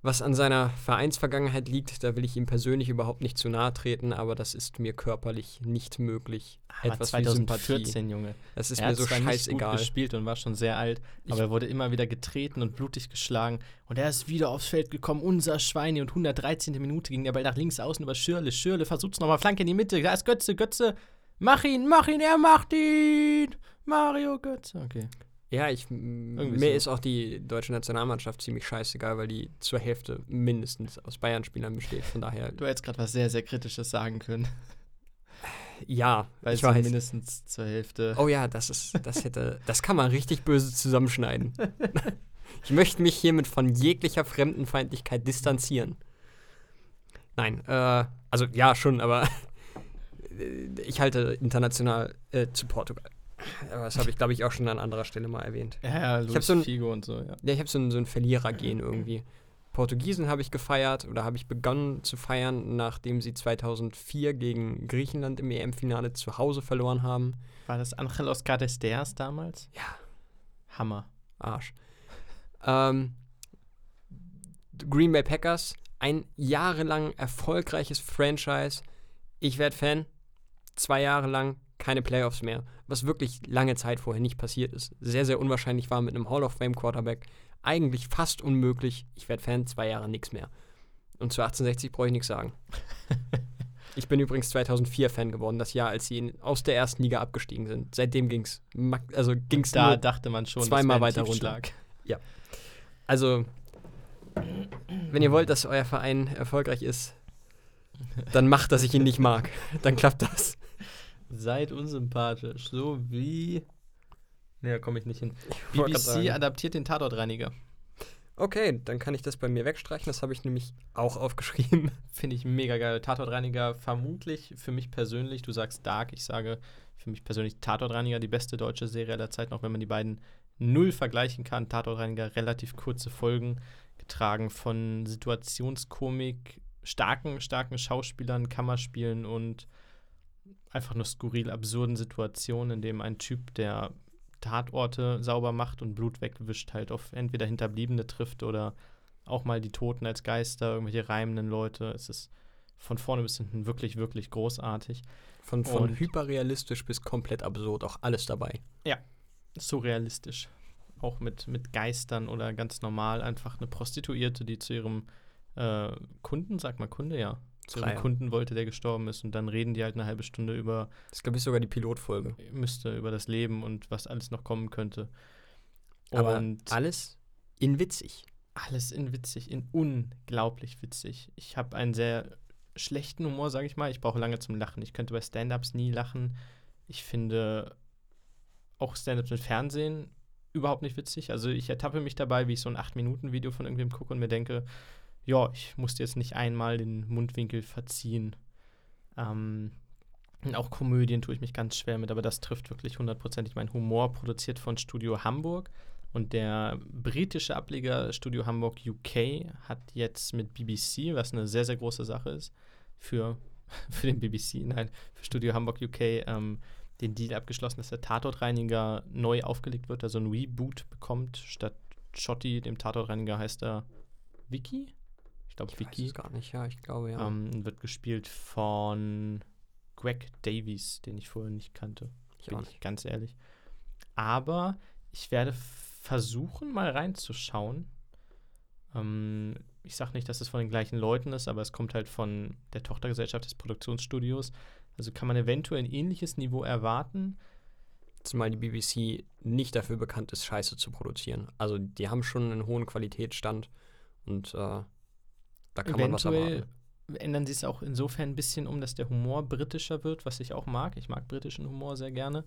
Was an seiner Vereinsvergangenheit liegt, da will ich ihm persönlich überhaupt nicht zu nahe treten, aber das ist mir körperlich nicht möglich.
Aber
Etwas wie Sympathie.
2014, Junge.
Das ist
er
mir so
zwar nicht gut
scheißegal.
gespielt und war schon sehr alt,
Ich-
aber er wurde immer wieder getreten und blutig geschlagen. Und er ist wieder aufs Feld gekommen, unser Schweine. Und 113. Minute ging der Ball nach links außen über Schürle. Schürle versucht's nochmal, Flanke in die Mitte. Da ist Götze, Götze. Mach ihn, mach ihn, er macht ihn. Mario Götze. Okay.
Ja, ich,
Irgendwie
mir
so.
ist auch die deutsche Nationalmannschaft ziemlich scheißegal, weil die zur Hälfte mindestens aus Bayern-Spielern besteht. Von daher,
Du hättest gerade was sehr, sehr Kritisches sagen können.
ja,
Weil
ich weiß.
mindestens zur Hälfte.
Oh ja, das ist, das hätte, das kann man richtig böse zusammenschneiden. ich möchte mich hiermit von jeglicher Fremdenfeindlichkeit distanzieren. Nein, äh, also ja, schon, aber ich halte international äh, zu Portugal. Aber das habe ich, glaube ich, auch schon an anderer Stelle mal erwähnt.
Ja, ja, Luis
hab so ein-
Figo und so, ja.
Ja, ich habe so ein, so ein Verlierergehen irgendwie. Portugiesen habe ich gefeiert oder habe ich begonnen zu feiern, nachdem sie 2004 gegen Griechenland im EM-Finale zu Hause verloren haben.
War das Angelos Cadesteas damals?
Ja.
Hammer.
Arsch. Ähm, Green Bay Packers, ein jahrelang erfolgreiches Franchise. Ich werde Fan. Zwei Jahre lang keine Playoffs mehr, was wirklich lange Zeit vorher nicht passiert ist. Sehr, sehr unwahrscheinlich war mit einem Hall of Fame Quarterback. Eigentlich fast unmöglich. Ich werde Fan, zwei Jahre nichts mehr. Und zu 1860 brauche ich nichts sagen. Ich bin übrigens 2004 Fan geworden, das Jahr, als sie in, aus der ersten Liga abgestiegen sind. Seitdem ging es also ging's
Da dachte man schon,
zweimal weiter runter.
Tiefschlag.
Also, wenn ihr wollt, dass euer Verein erfolgreich ist, dann macht, dass ich ihn nicht mag. Dann klappt das.
Seid unsympathisch, so wie. Da komme ich nicht hin. BBC adaptiert den Tatortreiniger.
Okay, dann kann ich das bei mir wegstreichen. Das habe ich nämlich auch aufgeschrieben.
Finde ich mega geil. Tatortreiniger vermutlich für mich persönlich, du sagst Dark, ich sage für mich persönlich Tatortreiniger, die beste deutsche Serie aller Zeiten, auch wenn man die beiden null vergleichen kann. Tatortreiniger, relativ kurze Folgen, getragen von Situationskomik, starken, starken Schauspielern, Kammerspielen und einfach nur skurril absurden Situationen, in dem ein Typ, der Tatorte sauber macht und Blut wegwischt, halt auf entweder Hinterbliebene trifft oder auch mal die Toten als Geister, irgendwelche reimenden Leute. Es ist von vorne bis hinten wirklich, wirklich großartig.
Von, von
Und-
hyperrealistisch bis komplett absurd, auch alles dabei.
Surrealistisch. Auch mit, mit Geistern oder ganz normal einfach eine Prostituierte, die zu ihrem äh, Kunden, sag mal Kunde, ja, zu
Freier.
Kunden wollte, der gestorben ist. Und dann reden die halt eine halbe Stunde über
Das glaube ich, sogar die Pilotfolge.
müsste über das Leben und was alles noch kommen könnte.
Aber
und
alles in witzig.
alles in witzig, in unglaublich witzig. Ich habe einen sehr schlechten Humor, sage ich mal. Ich brauche lange zum Lachen. Ich könnte bei Stand-ups nie lachen. Ich finde auch Stand-ups mit Fernsehen überhaupt nicht witzig. Also ich ertappe mich dabei, wie ich so ein 8-Minuten-Video von irgendwem gucke und mir denke, ja, ich musste jetzt nicht einmal den Mundwinkel verziehen. Ähm, auch Komödien tue ich mich ganz schwer mit, aber das trifft wirklich hundertprozentig meinen Humor, produziert von Studio Hamburg. Und der britische Ableger Studio Hamburg UK hat jetzt mit BBC, was eine sehr, sehr große Sache ist, für, für den BBC, nein, für Studio Hamburg UK ähm, den Deal abgeschlossen, dass der Tatortreiniger neu aufgelegt wird, also ein Reboot bekommt. Statt Schotti, dem Tatortreiniger, heißt er Vicky? Ich glaube,
Ich weiß
Vicky.
es gar nicht, ja, ich glaube, ja.
Ähm, wird gespielt von Greg Davies, den ich vorher nicht kannte
ich
bin ich
nicht.
ganz ehrlich. Aber ich werde versuchen, mal reinzuschauen. Ähm, ich sage nicht, dass es von den gleichen Leuten ist, aber es kommt halt von der Tochtergesellschaft des Produktionsstudios. Also kann man eventuell ein ähnliches Niveau erwarten.
Zumal die BBC nicht dafür bekannt ist, Scheiße zu produzieren. Also die haben schon einen hohen Qualitätsstand und äh, da kann man was erwarten.
ändern sie es auch insofern ein bisschen um, dass der Humor britischer wird, was ich auch mag. Ich mag britischen Humor sehr gerne.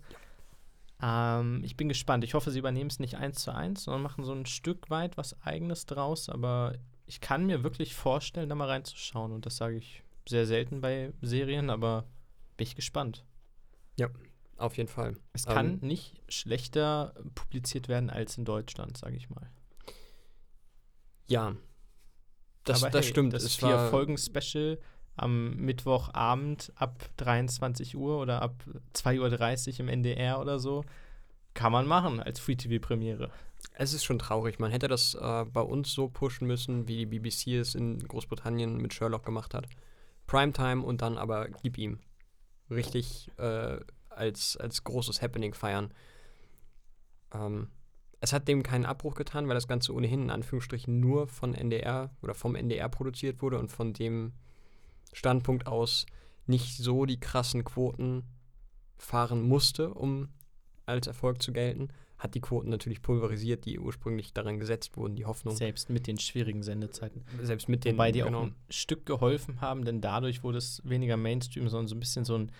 Ähm, ich bin gespannt. Ich hoffe, sie übernehmen es nicht eins zu eins, sondern machen so ein Stück weit was Eigenes draus. Aber ich kann mir wirklich vorstellen, da mal reinzuschauen. Und das sage ich sehr selten bei Serien, aber bin ich gespannt.
Auf jeden Fall.
Es
Ähm,
kann nicht schlechter publiziert werden als in Deutschland, sage ich mal.
Ja. Das,
Aber
das
hey,
stimmt.
Das
es
vier
war,
Folgen Special am Mittwochabend ab 23 Uhr oder ab 2.30 Uhr im NDR oder so. Kann man machen als Free-TV-Premiere.
Es ist schon traurig. Man hätte das äh, bei uns so pushen müssen, wie die BBC es in Großbritannien mit Sherlock gemacht hat. Primetime und dann aber gib ihm. Richtig äh, als, als großes Happening feiern. Ähm, es hat dem keinen Abbruch getan, weil das Ganze ohnehin in Anführungsstrichen nur von NDR oder vom NDR produziert wurde und von dem Standpunkt aus nicht so die krassen Quoten fahren musste, um als Erfolg zu gelten hat die Quoten natürlich pulverisiert, die ursprünglich daran gesetzt wurden, die Hoffnung.
Selbst mit den schwierigen Sendezeiten.
Selbst mit den,
Wobei die
genau.
auch ein Stück geholfen haben, denn dadurch wurde es weniger Mainstream, sondern so ein bisschen so ein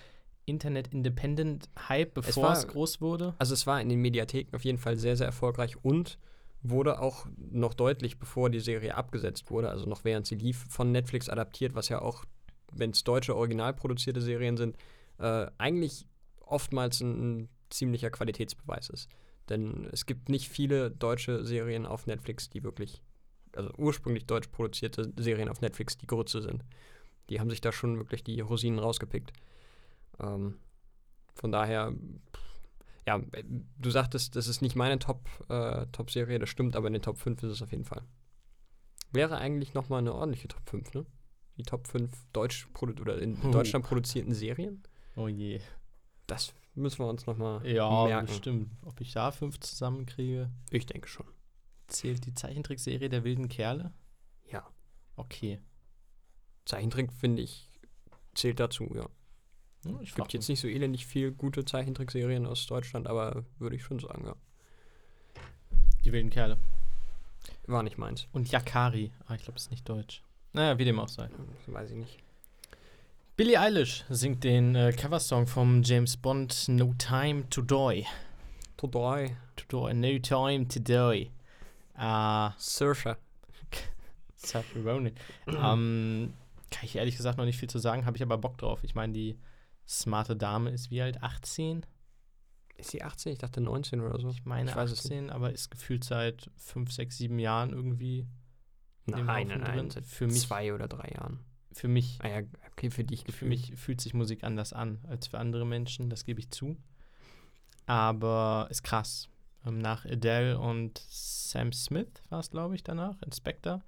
Internet-Independent-Hype, bevor
war-
es, groß wurde.
Also es war in den Mediatheken auf jeden Fall sehr, sehr erfolgreich und wurde auch noch deutlich, bevor die Serie abgesetzt wurde, also noch während sie lief, von Netflix adaptiert, was ja auch, wenn es deutsche original produzierte Serien sind, äh, eigentlich oftmals ein, ein ziemlicher Qualitätsbeweis ist. Denn es gibt nicht viele deutsche Serien auf Netflix, die wirklich, also ursprünglich deutsch produzierte Serien auf Netflix, die Grütze sind. Die haben sich da schon wirklich die Rosinen rausgepickt. Ähm, von daher, ja, äh, du sagtest, das ist nicht meine Top, äh, Top-Serie, das stimmt, aber in den Top 5 ist es auf jeden Fall. Wäre eigentlich nochmal eine ordentliche Top 5, ne? Die Top 5 Deutsch oder in
Oh.
Deutschland produzierten Serien.
Oh je.
Das müssen wir uns nochmal
Ja,
merken.
bestimmt. Ob ich da fünf zusammenkriege?
Ich denke schon.
Zählt die Zeichentrickserie der wilden Kerle?
Ja.
Okay.
Zeichentrick, finde ich, zählt dazu, ja.
Hm,
Es gibt jetzt nicht so elendig viel gute Zeichentrickserien aus Deutschland, aber würde ich schon sagen, ja.
die wilden Kerle.
War nicht meins.
Und Yakari. Ah, ich glaube, das ist nicht deutsch. Naja, wie dem auch sei.
Das weiß ich nicht.
Billie Eilish singt den äh, Coversong vom James Bond No Time to Die.
To die.
To die. No Time to Die. Äh,
Saoirse.
Saoirse Ronan. ähm, kann ich ehrlich gesagt noch nicht viel zu sagen, habe ich aber Bock drauf. Ich meine, die smarte Dame ist wie alt? 18?
Ist sie 18? Ich dachte 19 oder so.
Ich meine
Ich weiß es
18, aber ist gefühlt seit 5, 6, 7 Jahren irgendwie
Nein, nein, nein.
drin.
Seit
Für mich,
zwei oder drei Jahren.
für mich
Ah ja, okay, für dich
Für
gefühlt.
mich fühlt sich Musik anders an als für andere Menschen, das gebe ich zu. Aber ist krass. Ähm, nach Adele und Sam Smith war es, glaube ich, danach, Inspector.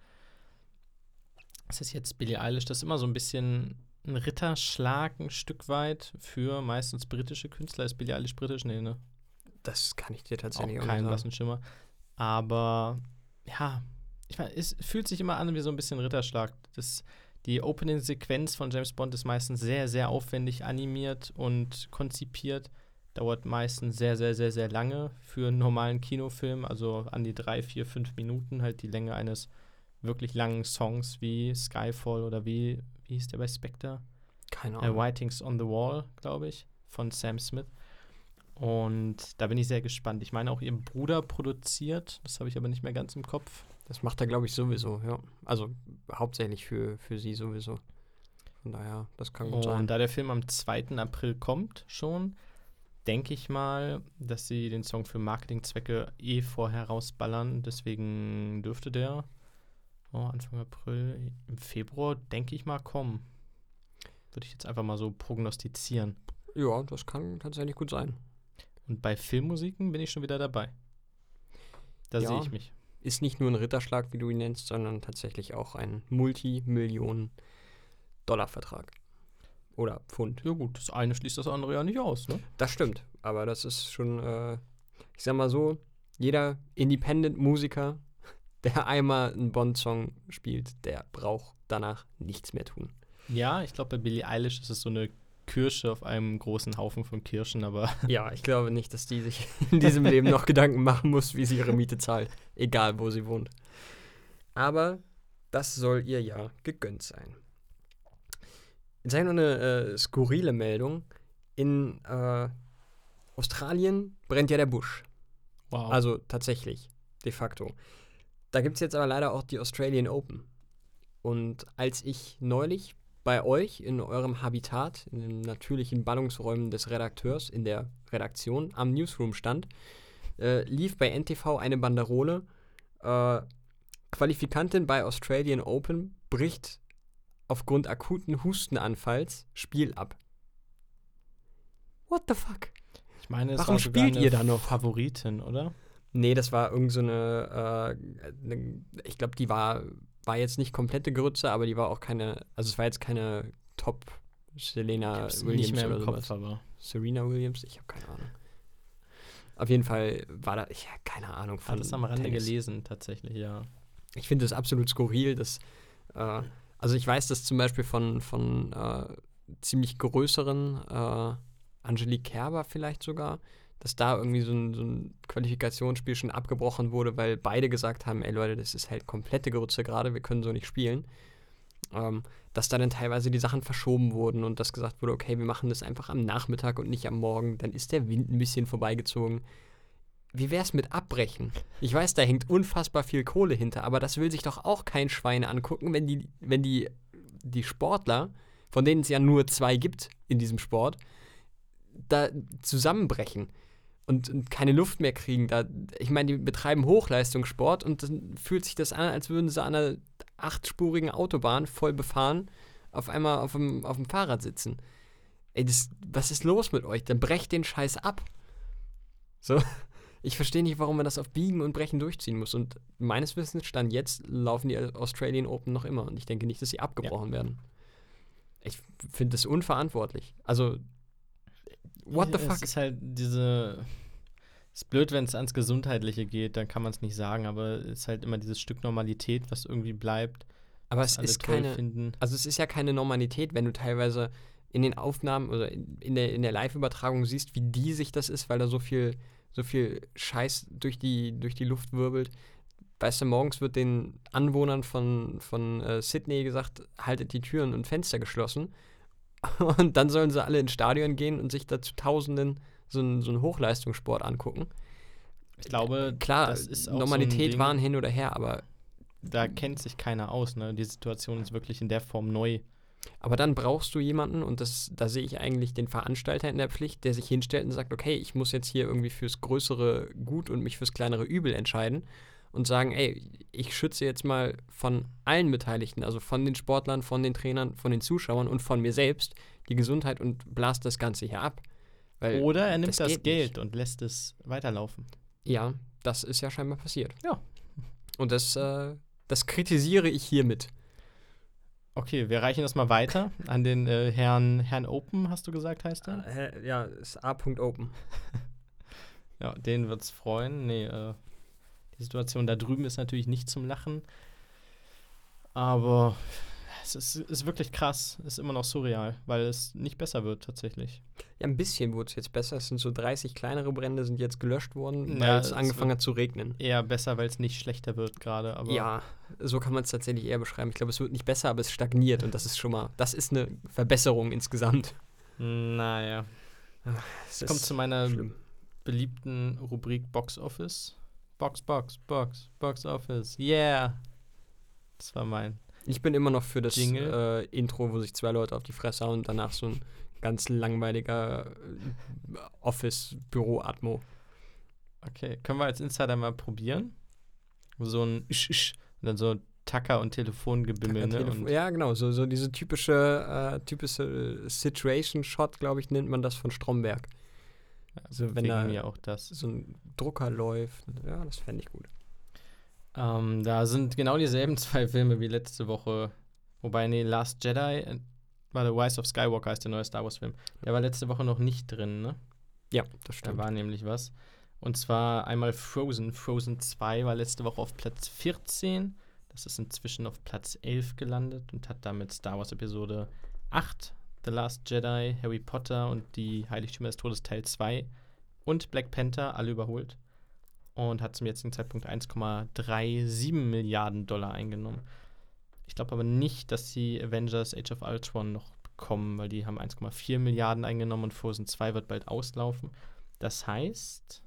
Das ist jetzt Billie Eilish. Das ist immer so ein bisschen ein Ritterschlag, ein Stück weit für meistens britische Künstler. Ist Billie Eilish britisch? Nee, ne?
Das kann ich dir tatsächlich auch, nicht
blassen
sagen.
Schimmer. Aber ja, ich meine, es fühlt sich immer an wie so ein bisschen Ritterschlag. Das, die Opening-Sequenz von James Bond ist meistens sehr, sehr aufwendig animiert und konzipiert. Dauert meistens sehr, sehr, sehr, sehr lange für einen normalen Kinofilm, also an die drei, vier, fünf Minuten, halt die Länge eines wirklich langen Songs wie Skyfall oder wie, wie hieß der bei Spectre?
Keine
äh,
Ahnung.
Writings on the Wall, glaube ich, von Sam Smith. Und da bin ich sehr gespannt. Ich meine, auch ihr Bruder produziert, das habe ich aber nicht mehr ganz im Kopf.
Das macht er, glaube ich, sowieso, ja. Also hauptsächlich für, für sie sowieso. Von daher, das kann gut
Und
sein.
da der Film am 2. April kommt schon, denke ich mal, dass sie den Song für Marketingzwecke eh vorher rausballern. Deswegen dürfte der oh, Anfang April, im Februar, denke ich mal, kommen. Würde ich jetzt einfach mal so prognostizieren.
Ja, das kann tatsächlich gut sein.
Und bei Filmmusiken bin ich schon wieder dabei. Da
Ja.
sehe ich mich.
Ist nicht nur ein Ritterschlag, wie du ihn nennst, sondern tatsächlich auch ein Multimillionen-Dollar-Vertrag. Oder Pfund.
Ja gut, das eine schließt das andere ja nicht aus, ne?
Das stimmt, aber das ist schon, äh, ich sag mal so, jeder Independent-Musiker, der einmal einen Bond-Song spielt, der braucht danach nichts mehr tun.
Ja, ich glaube, bei Billie Eilish ist es so eine Kirsche auf einem großen Haufen von Kirschen, aber
Ja, ich glaube nicht, dass die sich in diesem Leben noch Gedanken machen muss, wie sie ihre Miete zahlt, egal wo sie wohnt. Aber das soll ihr ja gegönnt sein. Jetzt habe ich noch eine äh, skurrile Meldung. In äh, Australien brennt ja der Busch.
wow.
Also tatsächlich, de facto. Da gibt es jetzt aber leider auch die Australian Open. Und als ich neulich bei euch in eurem Habitat, in den natürlichen Ballungsräumen des Redakteurs, in der Redaktion am Newsroom stand, äh, lief bei NTV eine Banderole: äh, Qualifikantin bei Australian Open bricht aufgrund akuten Hustenanfalls Spiel ab. What the fuck?
Ich meine, es
Warum
war
spielt ihr da noch?
Favoritin, oder?
Nee, das war irgend so eine, äh, ne, ich glaube, die war, war jetzt nicht komplette Grütze, aber die war auch keine, also es war jetzt keine Top Selena Williams
nicht mehr
oder
im
sowas.
Kopf, aber.
Serena Williams, ich habe keine Ahnung. Auf jeden Fall war da, ich habe keine Ahnung
Ich habe das am Rande
Tennis.
gelesen, tatsächlich, ja.
Ich finde das absolut skurril, dass, äh, also ich weiß das zum Beispiel von, von äh, ziemlich größeren, äh, Angelique Kerber vielleicht sogar, dass da irgendwie so ein, so ein Qualifikationsspiel schon abgebrochen wurde, weil beide gesagt haben, ey Leute, das ist halt komplette Grütze gerade, wir können so nicht spielen. Ähm, dass da dann teilweise die Sachen verschoben wurden und dass gesagt wurde, okay, wir machen das einfach am Nachmittag und nicht am Morgen, dann ist der Wind ein bisschen vorbeigezogen. Wie wär's mit Abbrechen? Ich weiß, da hängt unfassbar viel Kohle hinter, aber das will sich doch auch kein Schwein angucken, wenn die, wenn die, die Sportler, von denen es ja nur zwei gibt in diesem Sport, da zusammenbrechen und, und keine Luft mehr kriegen. Da, ich meine, die betreiben Hochleistungssport und dann fühlt sich das an, als würden sie an einer achtspurigen Autobahn voll befahren auf einmal auf dem, auf dem Fahrrad sitzen. Ey, das, was ist los mit euch? Dann brecht den Scheiß ab. So. Ich verstehe nicht, warum man das auf Biegen und Brechen durchziehen muss. Und meines Wissens stand jetzt, laufen die Australian Open noch immer. Und ich denke nicht, dass sie abgebrochen werden. Ich finde das unverantwortlich. Also, what the
Es
fuck?
ist halt diese. Es ist blöd, wenn es ans Gesundheitliche geht, dann kann man es nicht sagen, aber es ist halt immer dieses Stück Normalität, was irgendwie bleibt.
Aber es ist keine,
Finden.
Also es ist ja keine Normalität, wenn du teilweise in den Aufnahmen oder in, in der, in der Live-Übertragung siehst, wie die sich das ist, weil da so viel, so viel Scheiß durch die, durch die Luft wirbelt. Weißt du, morgens wird den Anwohnern von, von äh, Sydney gesagt, haltet die Türen und Fenster geschlossen. Und dann sollen sie alle ins Stadion gehen und sich da zu Tausenden so einen so einen Hochleistungssport angucken.
Ich glaube,
Klar,
so
Normalität
Ding,
waren hin oder her, aber
da kennt sich keiner aus. Ne? Die Situation ist wirklich in der Form neu.
Aber dann brauchst du jemanden, und das, da sehe ich eigentlich den Veranstalter in der Pflicht, der sich hinstellt und sagt, okay, ich muss jetzt hier irgendwie fürs größere Gut und mich fürs kleinere Übel entscheiden und sagen, ey, ich schütze jetzt mal von allen Beteiligten, also von den Sportlern, von den Trainern, von den Zuschauern und von mir selbst die Gesundheit und blast das Ganze hier ab. Weil,
Oder er nimmt
das
das, Geld
nicht.
und lässt es weiterlaufen.
ja, das ist ja scheinbar passiert.
Ja.
Und das, äh, das kritisiere ich hiermit.
Okay, wir reichen das mal weiter an den äh, Herrn, Herrn Open, hast du gesagt, heißt er?
Äh, ja, ist A.Open.
Ja, den wird's freuen. Nee, äh, die Situation da drüben ist natürlich nicht zum Lachen. Aber es ist, ist wirklich krass. Ist immer noch surreal, weil es nicht besser wird tatsächlich.
Ja, ein bisschen wurde es jetzt besser. Es sind so 30 kleinere Brände, sind jetzt gelöscht worden,
Ja,
weil es
es
angefangen hat zu regnen.
Eher besser, weil es nicht schlechter wird gerade.
Ja, so kann man es tatsächlich eher beschreiben. Ich glaube, es wird nicht besser, aber es stagniert und das ist schon mal, das ist eine Verbesserung insgesamt.
naja.
Es
kommt zu meiner
schlimm.
beliebten Rubrik Box Office. Box, Box, Box, Box Office. Yeah. Das war mein.
Ich bin immer noch für das äh, Intro, wo sich zwei Leute auf die Fresse hauen und danach so ein ganz langweiliger äh, Office-Büro-Atmo.
Okay, können wir als Insider mal probieren? So ein Isch, Isch, und dann so Tacker und Telefongebimmel, ne?
Telefon-
Und
ja, genau, so, so diese typische, äh, typische Situation-Shot, glaube ich, nennt man das von Stromberg. Also wenn
wegen
da
mir auch das.
so ein Drucker läuft, ja, das fände ich gut.
Ähm, da sind genau dieselben zwei Filme wie letzte Woche. Wobei, nee, Last Jedi, äh, war The Rise of Skywalker ist der neue Star Wars Film. Der war letzte Woche noch nicht drin, ne?
Ja, das
Da
stimmt.
war nämlich was. Und zwar einmal Frozen. Frozen 2 war letzte Woche auf Platz 14. Das ist inzwischen auf Platz 11 gelandet und hat damit Star Wars Episode 8, The Last Jedi, Harry Potter und die Heiligtümer des Todes Teil 2 und Black Panther alle überholt. Und hat zum jetzigen Zeitpunkt 1,37 Milliarden Dollar eingenommen. Ich glaube aber nicht, dass die Avengers Age of Ultron noch bekommen, weil die haben 1,4 Milliarden eingenommen und Frozen 2 wird bald auslaufen. Das heißt,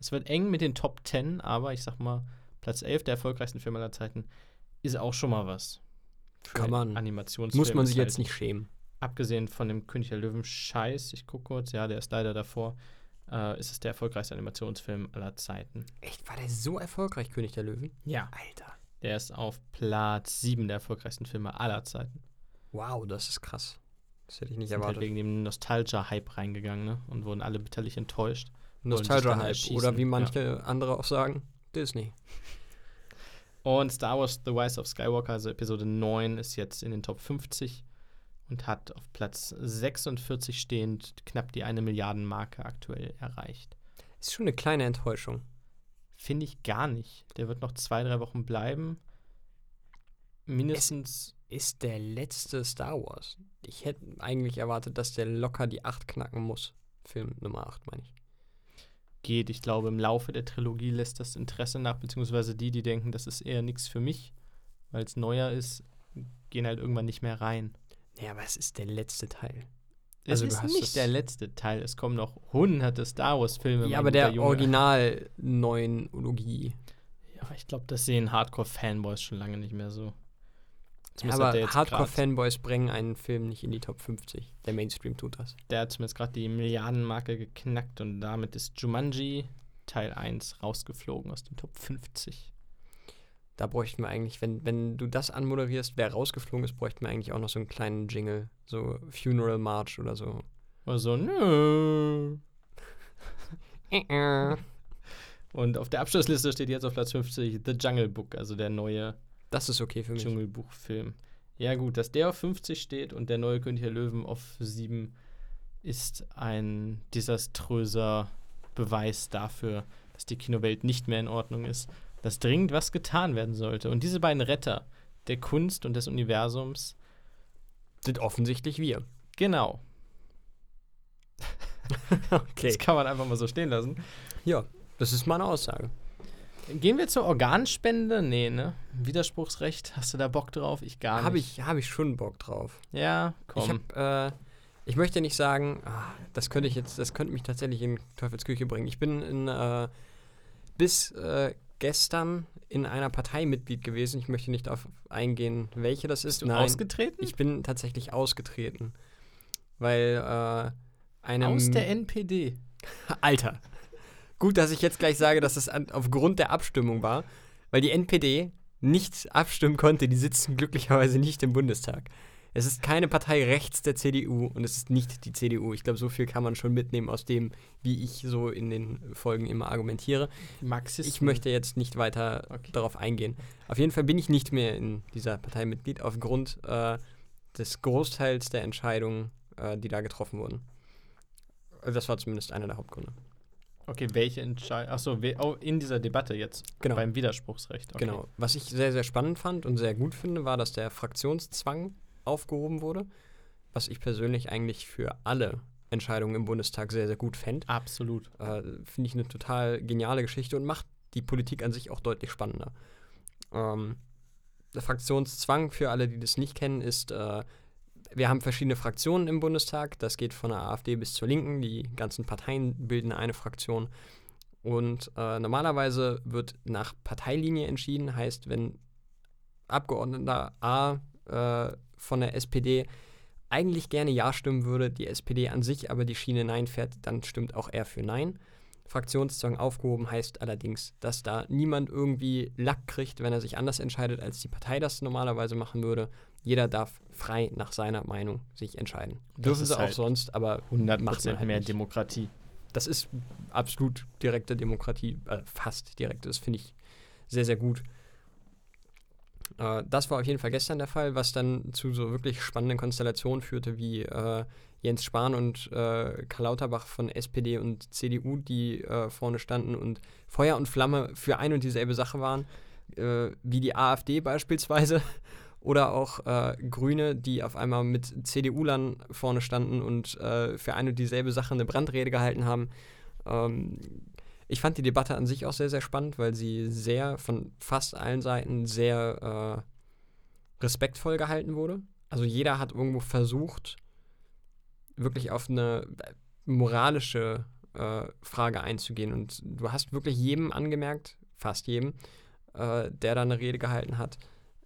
es wird eng mit den Top 10, aber ich sag mal, Platz 11 der erfolgreichsten Filme aller Zeiten ist auch schon mal was. Für
Kann man.
Animationsfilm
Muss man sich
halt,
jetzt nicht schämen.
Abgesehen von dem König der Löwen Scheiß, ich gucke kurz, ja, der ist leider davor, äh, ist es der erfolgreichste Animationsfilm aller Zeiten.
Echt, war der so erfolgreich, König der Löwen?
Ja.
Alter.
Der ist auf Platz 7 der erfolgreichsten Filme aller Zeiten.
Wow, das ist krass. Das hätte ich nicht
Sind halt
erwartet.
wegen dem Nostalgia-Hype reingegangen ne? und wurden alle bitterlich enttäuscht.
Nostalgia-Hype. Oder wie
ja.
manche andere auch sagen, Disney.
Und Star Wars The Rise of Skywalker, also Episode 9, ist jetzt in den Top 50 und hat auf Platz 46 stehend knapp die eine Milliarden Marke aktuell erreicht.
Ist schon eine kleine Enttäuschung.
Finde ich gar nicht. Der wird noch zwei, drei Wochen bleiben. Mindestens.
Ist der letzte Star Wars. Ich hätte eigentlich erwartet, dass der locker die 8 knacken muss. Film Nummer 8, meine ich.
geht. Ich glaube, im Laufe der Trilogie lässt das Interesse nach, beziehungsweise die, die denken, das ist eher nichts für mich, weil es neuer ist, gehen halt irgendwann nicht mehr rein.
Ja, aber es ist der letzte Teil.
Es
Also du
ist nicht
es-
der letzte Teil. Es kommen noch hunderte Star Wars-Filme.
Ja, aber der
Junge.
Original-Neunologie.
Ja, ich glaube, das sehen Hardcore-Fanboys schon lange nicht mehr so.
Ja, aber
jetzt
Hardcore-Fanboys bringen einen Film nicht in die Top 50. Der Mainstream tut das.
Der hat zumindest gerade die Milliardenmarke geknackt und damit ist Jumanji Teil 1 rausgeflogen aus den Top 50.
Da bräuchten wir eigentlich, wenn, wenn du das anmoderierst, wer rausgeflogen ist, bräuchten wir eigentlich auch noch so einen kleinen Jingle. So Funeral March oder so.
Oder so, nö. Und auf der Abschlussliste steht jetzt auf Platz 50 The Jungle Book, also der neue
Das ist okay für mich.
Dschungelbuchfilm. Ja, gut, dass der auf 50 steht und der neue König der Löwen auf 7 ist ein desaströser Beweis dafür, dass die Kinowelt nicht mehr in Ordnung ist, dass dringend was getan werden sollte. Und diese beiden Retter der Kunst und des Universums,
Sind offensichtlich wir.
genau,
Okay.
das kann man einfach mal so stehen lassen.
Ja, das ist meine Aussage.
Gehen wir zur Organspende? Nee, ne? Widerspruchsrecht, hast du da Bock drauf? Ich gar
Habe
nicht.
ich, hab ich schon Bock drauf.
Ja,
Ich,
komm.
hab, äh, ich möchte nicht sagen, ah, das könnte ich jetzt, das könnte mich tatsächlich in Teufelsküche bringen. Ich bin in, äh, bis äh, gestern in einer Partei Mitglied gewesen. Ich möchte nicht darauf eingehen, welche das ist.
Bist du ausgetreten?
ich bin tatsächlich ausgetreten. Weil äh, einem.
Aus der NPD.
Alter. Gut, dass ich jetzt gleich sage, dass es an, aufgrund der Abstimmung war, weil die NPD nicht abstimmen konnte. Die sitzen glücklicherweise nicht im Bundestag. Es ist keine Partei rechts der CDU und es ist nicht die CDU. Ich glaube, so viel kann man schon mitnehmen aus dem, wie ich so in den Folgen immer argumentiere.
Marxisten.
Ich möchte jetzt nicht weiter
Okay.
darauf eingehen. Auf jeden Fall bin ich nicht mehr in dieser Partei Mitglied aufgrund äh, des Großteils der Entscheidungen, äh, die da getroffen wurden. Also Das war zumindest einer der Hauptgründe.
Okay, welche Entscheidung? Achso, we oh, in dieser Debatte jetzt.
Genau.
Beim Widerspruchsrecht. Okay.
Genau. Was ich sehr, sehr spannend fand und sehr gut finde, war, dass der Fraktionszwang aufgehoben wurde. Was ich persönlich eigentlich für alle Entscheidungen im Bundestag sehr, sehr gut fände.
Absolut.
Äh, Finde ich eine total geniale Geschichte und macht die Politik an sich auch deutlich spannender. Ähm, der Fraktionszwang, für alle, die das nicht kennen, ist, äh, wir haben verschiedene Fraktionen im Bundestag. Das geht von der AfD bis zur Linken. Die ganzen Parteien bilden eine Fraktion. Und äh, normalerweise wird nach Parteilinie entschieden, heißt, wenn Abgeordneter A äh, von der SPD eigentlich gerne Ja stimmen würde, die SPD an sich aber die Schiene Nein fährt, dann stimmt auch er für Nein. Fraktionszwang aufgehoben heißt allerdings, dass da niemand irgendwie Lack kriegt, wenn er sich anders entscheidet, als die Partei das normalerweise machen würde. Jeder darf frei nach seiner Meinung sich entscheiden.
Das
Dürfen
ist
sie auch
halt
sonst, aber
100%
macht man halt
mehr
nicht.
Demokratie.
das ist absolut direkte Demokratie, äh, fast direkte. Das finde ich sehr, sehr gut. Äh, das war auf jeden Fall gestern der Fall, was dann zu so wirklich spannenden Konstellationen führte, wie äh, Jens Spahn und äh, Karl Lauterbach von SPD und CDU, die äh, vorne standen und Feuer und Flamme für ein und dieselbe Sache waren, äh, wie die AfD beispielsweise. Oder auch äh, Grüne, die auf einmal mit CDU-Lern vorne standen und für eine und dieselbe Sache eine Brandrede gehalten haben. Ähm, ich fand die Debatte an sich auch sehr, sehr spannend, weil sie sehr von fast allen Seiten sehr äh, respektvoll gehalten wurde. Also jeder hat irgendwo versucht, wirklich auf eine moralische äh, Frage einzugehen. Und du hast wirklich jedem angemerkt, fast jedem, äh, der da eine Rede gehalten hat,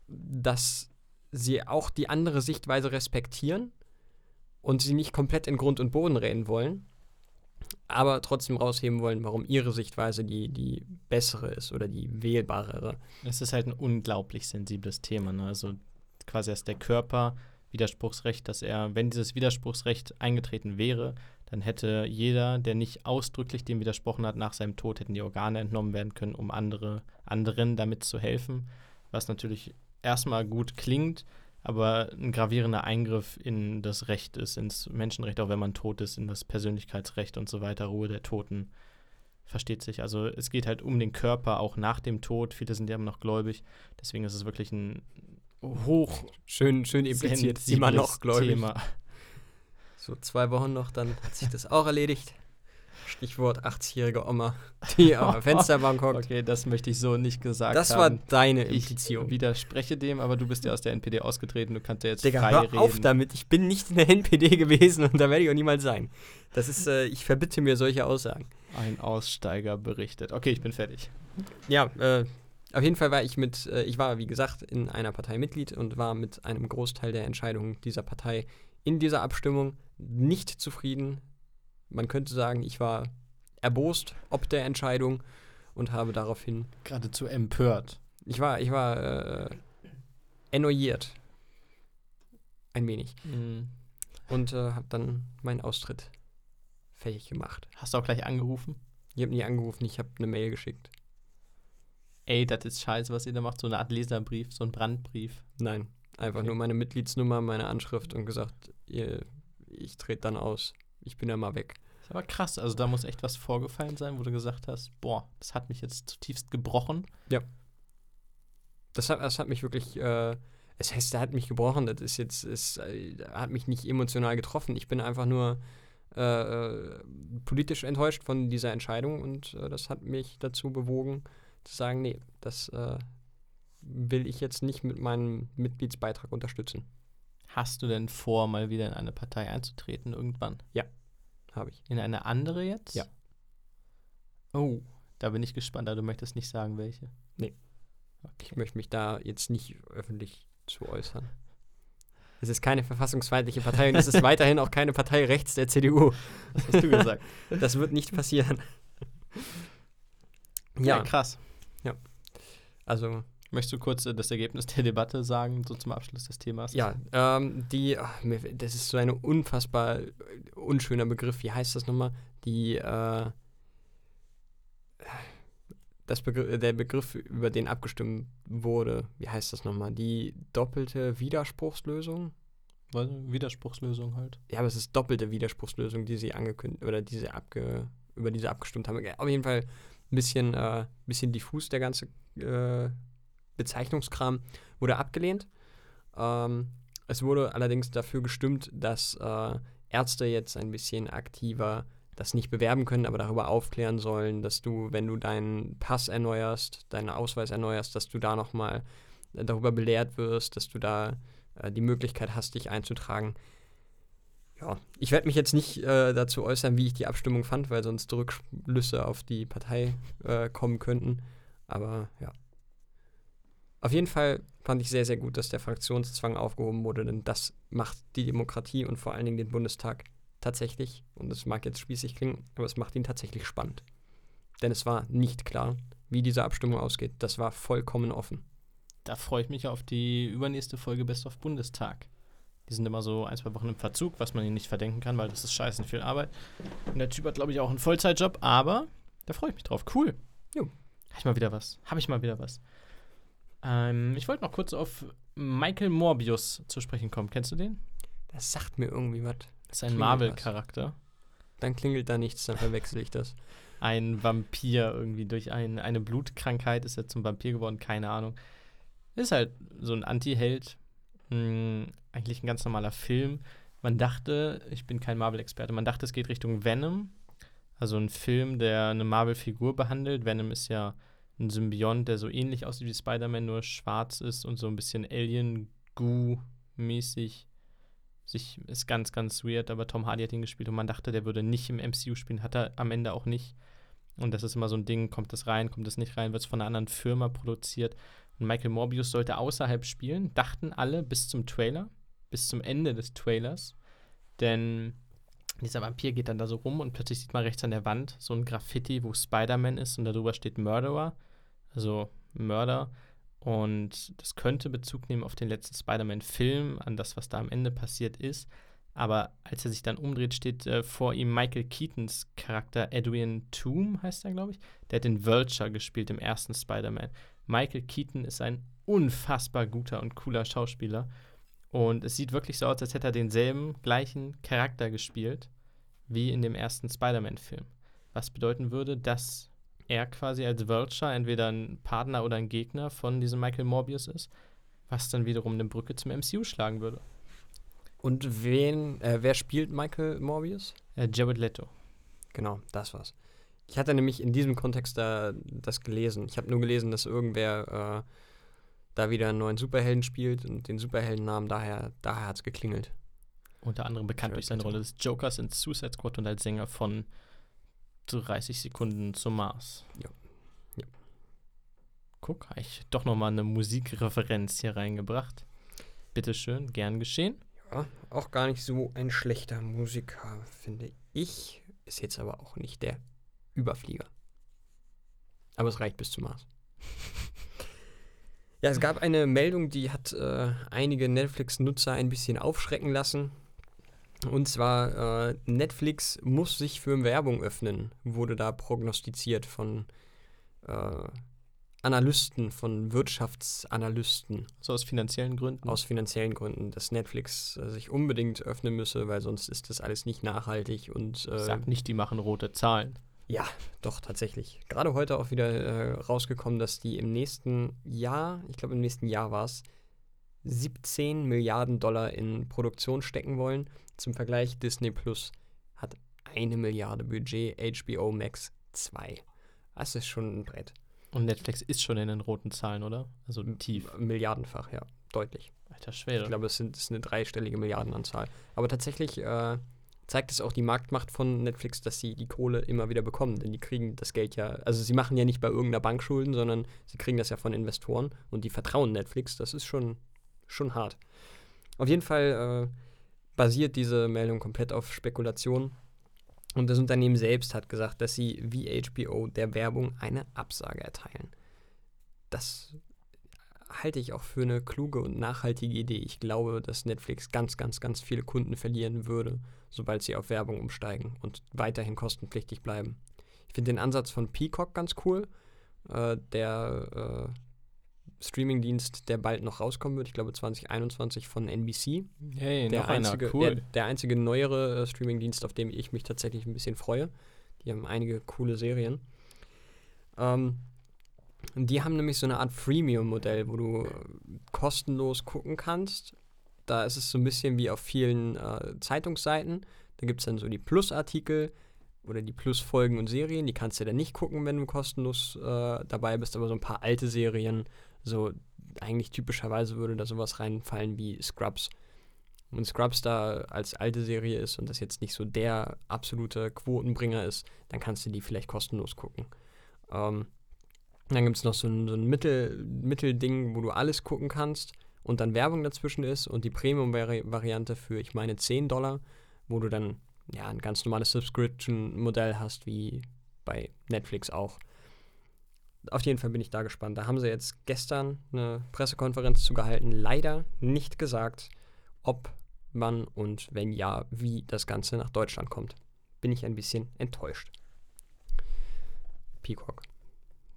dass sie auch die andere Sichtweise respektieren und sie nicht komplett in Grund und Boden reden wollen, aber trotzdem rausheben wollen, warum ihre Sichtweise die, die bessere ist oder die wählbarere.
Es ist halt ein unglaublich sensibles Thema. Ne? Also quasi erst der Körper, Widerspruchsrecht, dass er, wenn dieses Widerspruchsrecht eingetreten wäre, dann hätte jeder, der nicht ausdrücklich dem widersprochen hat, nach seinem Tod hätten die Organe entnommen werden können, um andere, anderen damit zu helfen. Was natürlich erstmal gut klingt, aber ein gravierender Eingriff in das Recht ist, ins Menschenrecht, auch wenn man tot ist, in das Persönlichkeitsrecht und so weiter, Ruhe der Toten. Versteht sich. Also es geht halt um den Körper auch nach dem Tod. Viele sind ja immer noch gläubig. Deswegen ist es wirklich ein hoch
schön, schön impliziert, immer noch gläubig.
Thema.
So zwei Wochen noch, dann hat sich das auch erledigt. Stichwort 80-jährige Oma, die am Fensterbank hockt.
Okay, das möchte ich so nicht gesagt
das
haben.
war deine
Ich
Implizierung.
widerspreche dem, aber du bist ja aus der NPD ausgetreten, du kannst ja jetzt
Digga,
frei
hör
reden.
auf damit. Ich bin nicht in der NPD gewesen und da werde ich auch niemals sein. Das ist, äh, ich verbitte mir solche Aussagen.
Ein Aussteiger berichtet. Okay, ich bin fertig.
Ja, äh, auf jeden Fall war ich mit, äh, ich war wie gesagt in einer Partei Mitglied und war mit einem Großteil der Entscheidungen dieser Partei in dieser Abstimmung nicht zufrieden. Man könnte sagen, ich war erbost ob der Entscheidung und habe daraufhin,
Geradezu empört.
ich war, ich war äh, enoyiert. Ein wenig.
Mhm.
Und äh, habe dann meinen Austritt fähig gemacht.
Hast du auch gleich angerufen?
Ich habe nie angerufen, ich habe eine Mail geschickt.
Ey, das ist scheiße, was ihr da macht. So eine Art Leserbrief, so ein Brandbrief.
Nein, einfach
Okay.
nur meine Mitgliedsnummer, meine Anschrift und gesagt, ihr, ich trete dann aus. Ich bin ja mal weg.
Ist aber krass. Also da muss echt was vorgefallen sein, wo du gesagt hast, boah, das hat mich jetzt zutiefst gebrochen.
Das hat, das hat mich wirklich, äh, es heißt, er hat mich gebrochen. Das ist jetzt, es äh, hat mich nicht emotional getroffen. Ich bin einfach nur äh, äh, politisch enttäuscht von dieser Entscheidung und äh, das hat mich dazu bewogen, zu sagen, nee, das äh, will ich jetzt nicht mit meinem Mitgliedsbeitrag unterstützen.
Hast du denn vor, mal wieder in eine Partei einzutreten irgendwann?
Habe ich.
In eine andere jetzt?
Ja.
Oh, da bin ich gespannt, aber du möchtest nicht sagen, welche.
Nee. Ich möchte mich da jetzt nicht öffentlich zu äußern. Es ist keine verfassungsfeindliche Partei und es ist weiterhin auch keine Partei rechts der CDU.
Was hast du gesagt?
Das wird nicht passieren.
ja,
Ja,
krass.
also
Möchtest du kurz äh, das Ergebnis der Debatte sagen, so zum Abschluss des Themas?
ja, ähm, die, ach, das ist so ein unfassbar äh, unschöner Begriff. Wie heißt das nochmal? Die, äh, das Begr der Begriff, über den abgestimmt wurde, wie heißt das nochmal? Die doppelte Widerspruchslösung?
Was? Widerspruchslösung halt.
Ja, aber es ist doppelte Widerspruchslösung, die sie angekündigt oder diese abge über diese abgestimmt haben. Auf jeden Fall ein bisschen, äh, bisschen diffus der ganze äh, Bezeichnungskram wurde abgelehnt. Ähm, es wurde allerdings dafür gestimmt, dass äh, Ärzte jetzt ein bisschen aktiver das nicht bewerben können, aber darüber aufklären sollen, dass du, wenn du deinen Pass erneuerst, deinen Ausweis erneuerst, dass du da nochmal darüber belehrt wirst, dass du da äh, die Möglichkeit hast, dich einzutragen. Ja, ich werde mich jetzt nicht äh, dazu äußern, wie ich die Abstimmung fand, weil sonst Rückschlüsse auf die Partei äh, kommen könnten. Aber ja. Auf jeden Fall fand ich sehr, sehr gut, dass der Fraktionszwang aufgehoben wurde, denn das macht die Demokratie und vor allen Dingen den Bundestag tatsächlich, und es mag jetzt spießig klingen, aber es macht ihn tatsächlich spannend. Denn es war nicht klar, wie diese Abstimmung ausgeht. Das war vollkommen offen.
Da freue ich mich auf die übernächste Folge Best of Bundestag. Die sind immer so ein, zwei Wochen im Verzug, was man ihnen nicht verdenken kann, weil das ist scheiße viel Arbeit. Und der Typ hat, glaube ich, auch einen Vollzeitjob, aber da freue ich mich drauf. Cool.
Jo.
Habe ich mal wieder was. Habe ich mal wieder was. Ähm, ich wollte noch kurz auf Michael Morbius zu sprechen kommen. Kennst du den?
Das sagt mir irgendwie was.
Das ist ein Marvel-Charakter.
Dann klingelt da nichts, dann verwechsel ich das.
Ein Vampir irgendwie. Durch ein, eine Blutkrankheit ist er zum Vampir geworden, keine Ahnung. Ist halt so ein Anti-Held. Hm, eigentlich ein ganz normaler Film. Man dachte, ich bin kein Marvel-Experte, man dachte, es geht Richtung Venom. Also ein Film, der eine Marvel-Figur behandelt. Venom ist ja ein Symbiont, der so ähnlich aussieht wie Spider-Man, nur schwarz ist und so ein bisschen Alien-Goo-mäßig. Sich ist ganz, ganz weird, aber Tom Hardy hat ihn gespielt und man dachte, der würde nicht im MCU spielen, hat er am Ende auch nicht. Und das ist immer so ein Ding, kommt das rein, kommt das nicht rein, wird es von einer anderen Firma produziert. Und Michael Morbius sollte außerhalb spielen, dachten alle bis zum Trailer, bis zum Ende des Trailers. Denn Dieser Vampir geht dann da so rum und plötzlich sieht man rechts an der Wand so ein Graffiti, wo Spider-Man ist und darüber steht Murderer, also Mörder. Und das könnte Bezug nehmen auf den letzten Spider-Man-Film, an das, was da am Ende passiert ist. Aber als er sich dann umdreht, steht äh, vor ihm Michael Keatons Charakter Edwin Toom, heißt er, glaube ich. Der hat den Vulture gespielt im ersten Spider-Man. Michael Keaton ist ein unfassbar guter und cooler Schauspieler. Und es sieht wirklich so aus, als hätte er denselben gleichen Charakter gespielt wie in dem ersten Spider-Man-Film. Was bedeuten würde, dass er quasi als Vulture entweder ein Partner oder ein Gegner von diesem Michael Morbius ist, was dann wiederum eine Brücke zum MCU schlagen würde.
Und wen, äh, wer spielt Michael Morbius?
Äh, Jared Leto.
Genau, das war's. Ich hatte nämlich in diesem Kontext da das gelesen. Ich habe nur gelesen, dass irgendwer äh, da wieder einen neuen Superhelden spielt und den Superheldennamen daher, daher hat es geklingelt.
Unter anderem bekannt
Jared
durch seine
Leto.
Rolle des Jokers in Suicide Squad und als Sänger von 30 Sekunden zum Mars.
Ja. Ja.
Guck, habe ich doch nochmal eine Musikreferenz hier reingebracht. Bitteschön, gern geschehen.
Ja, auch gar nicht so ein schlechter Musiker, finde ich. Ist jetzt aber auch nicht der Überflieger. Aber es reicht bis zum Mars. ja, es gab eine Meldung, die hat äh, einige Netflix-Nutzer ein bisschen aufschrecken lassen. Und zwar, äh, Netflix muss sich für Werbung öffnen, wurde da prognostiziert von äh, Analysten, von Wirtschaftsanalysten
So aus finanziellen Gründen.
aus finanziellen Gründen, dass Netflix äh, sich unbedingt öffnen müsse, weil sonst ist das alles nicht nachhaltig und äh,
Sag nicht, die machen rote Zahlen.
ja, doch tatsächlich. Gerade heute auch wieder äh, rausgekommen, dass die im nächsten Jahr, ich glaube im nächsten Jahr war es, 17 Milliarden Dollar in Produktion stecken wollen. Zum Vergleich, Disney Plus hat eine Milliarde Budget, HBO Max 2. Das ist schon ein Brett.
Und Netflix ist schon in den roten Zahlen, oder? Also tief.
Milliardenfach, ja, deutlich.
Alter
Ich
Schwede.
glaube, es sind, es ist eine dreistellige Milliardenanzahl. Aber tatsächlich äh, zeigt es auch die Marktmacht von Netflix, dass sie die Kohle immer wieder bekommen. Denn die kriegen das Geld ja, also sie machen ja nicht bei irgendeiner Bank Schulden, sondern sie kriegen das ja von Investoren und die vertrauen Netflix. Das ist schon, schon hart. Auf jeden Fall äh, basiert diese Meldung komplett auf Spekulation. Und das Unternehmen selbst hat gesagt, dass sie wie HBO der Werbung eine Absage erteilen. Das halte ich auch für eine kluge und nachhaltige Idee. Ich glaube, dass Netflix ganz, ganz, ganz viele Kunden verlieren würde, sobald sie auf Werbung umsteigen und weiterhin kostenpflichtig bleiben. Ich finde den Ansatz von Peacock ganz cool. Äh, der äh, Streamingdienst, der bald noch rauskommen wird, ich glaube 2021 von NBC.
Hey,
Der
noch
einzige,
einer. Cool.
der, der einzige neuere äh, Streamingdienst, auf dem ich mich tatsächlich ein bisschen freue. Die haben einige coole Serien. Ähm, die haben nämlich so eine Art Freemium-Modell, wo du äh, kostenlos gucken kannst. Da ist es so ein bisschen wie auf vielen äh, Zeitungsseiten. Da gibt es dann so die Plus-Artikel oder die Plus-Folgen und Serien. Die kannst du dann nicht gucken, wenn du kostenlos äh, dabei bist. Aber so ein paar alte Serien, so eigentlich typischerweise würde da sowas reinfallen wie Scrubs. Und Scrubs da als alte Serie ist und das jetzt nicht so der absolute Quotenbringer ist, dann kannst du die vielleicht kostenlos gucken. Ähm, dann gibt es noch so ein, so ein Mittel, Mittelding, wo du alles gucken kannst und dann Werbung dazwischen ist und die Premium-Variante für, ich meine, 10 Dollar, wo du dann ja ein ganz normales Subscription-Modell hast, wie bei Netflix auch. Auf jeden Fall bin ich da gespannt. Da haben sie jetzt gestern eine Pressekonferenz zu gehalten, leider nicht gesagt, ob wann und wenn ja, wie das Ganze nach Deutschland kommt. Bin ich ein bisschen enttäuscht. Peacock.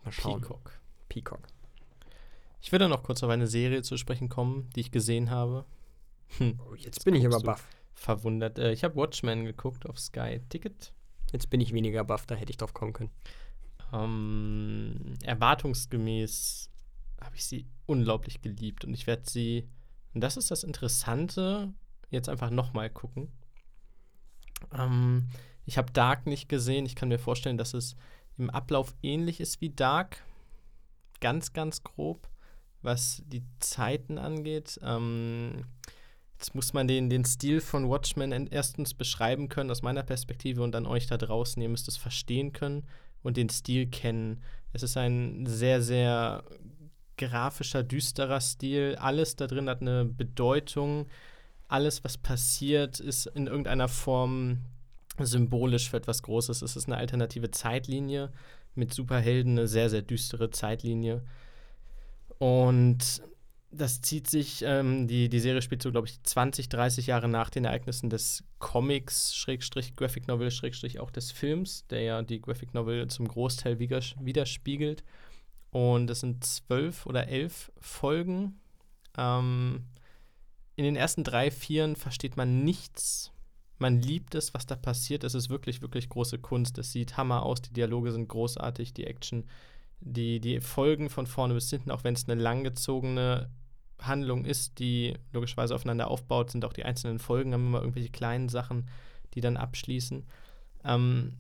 Mal schauen.
Peacock.
Peacock.
Ich würde noch kurz auf eine Serie zu sprechen kommen, die ich gesehen habe. Hm,
Oh, jetzt bin ich aber baff.
verwundert. Äh, ich habe Watchmen geguckt auf Sky Ticket.
Jetzt bin ich weniger baff, da hätte ich drauf kommen können.
Ähm, erwartungsgemäß habe ich sie unglaublich geliebt und ich werde sie, und das ist das Interessante, jetzt einfach nochmal gucken. Ähm, ich habe Dark nicht gesehen. Ich kann mir vorstellen, dass es im Ablauf ähnlich ist wie Dark. Ganz, ganz grob, was die Zeiten angeht. Ähm, jetzt muss man den, den Stil von Watchmen en- erstens beschreiben können aus meiner Perspektive und dann euch da draußen, ihr müsst es verstehen können und den Stil kennen. Es ist ein sehr, sehr grafischer, düsterer Stil. Alles da drin hat eine Bedeutung. Alles, was passiert, ist in irgendeiner Form symbolisch für etwas Großes. Es ist eine alternative Zeitlinie mit Superhelden, eine sehr, sehr düstere Zeitlinie. Und das zieht sich, ähm, die, die Serie spielt so, glaube ich, 20, 30 Jahre nach den Ereignissen des Comics, Schrägstrich, Graphic Novel, Schrägstrich auch des Films, der ja die Graphic Novel zum Großteil widerspiegelt. Und es sind zwölf oder elf Folgen. Ähm, in den ersten drei, vieren versteht man nichts. Man liebt es, was da passiert. Es ist wirklich, wirklich große Kunst. Es sieht hammer aus. Die Dialoge sind großartig. Die Action die, die Folgen von vorne bis hinten, auch wenn es eine langgezogene Handlung ist, die logischerweise aufeinander aufbaut, sind auch die einzelnen Folgen, haben immer irgendwelche kleinen Sachen, die dann abschließen. Ähm,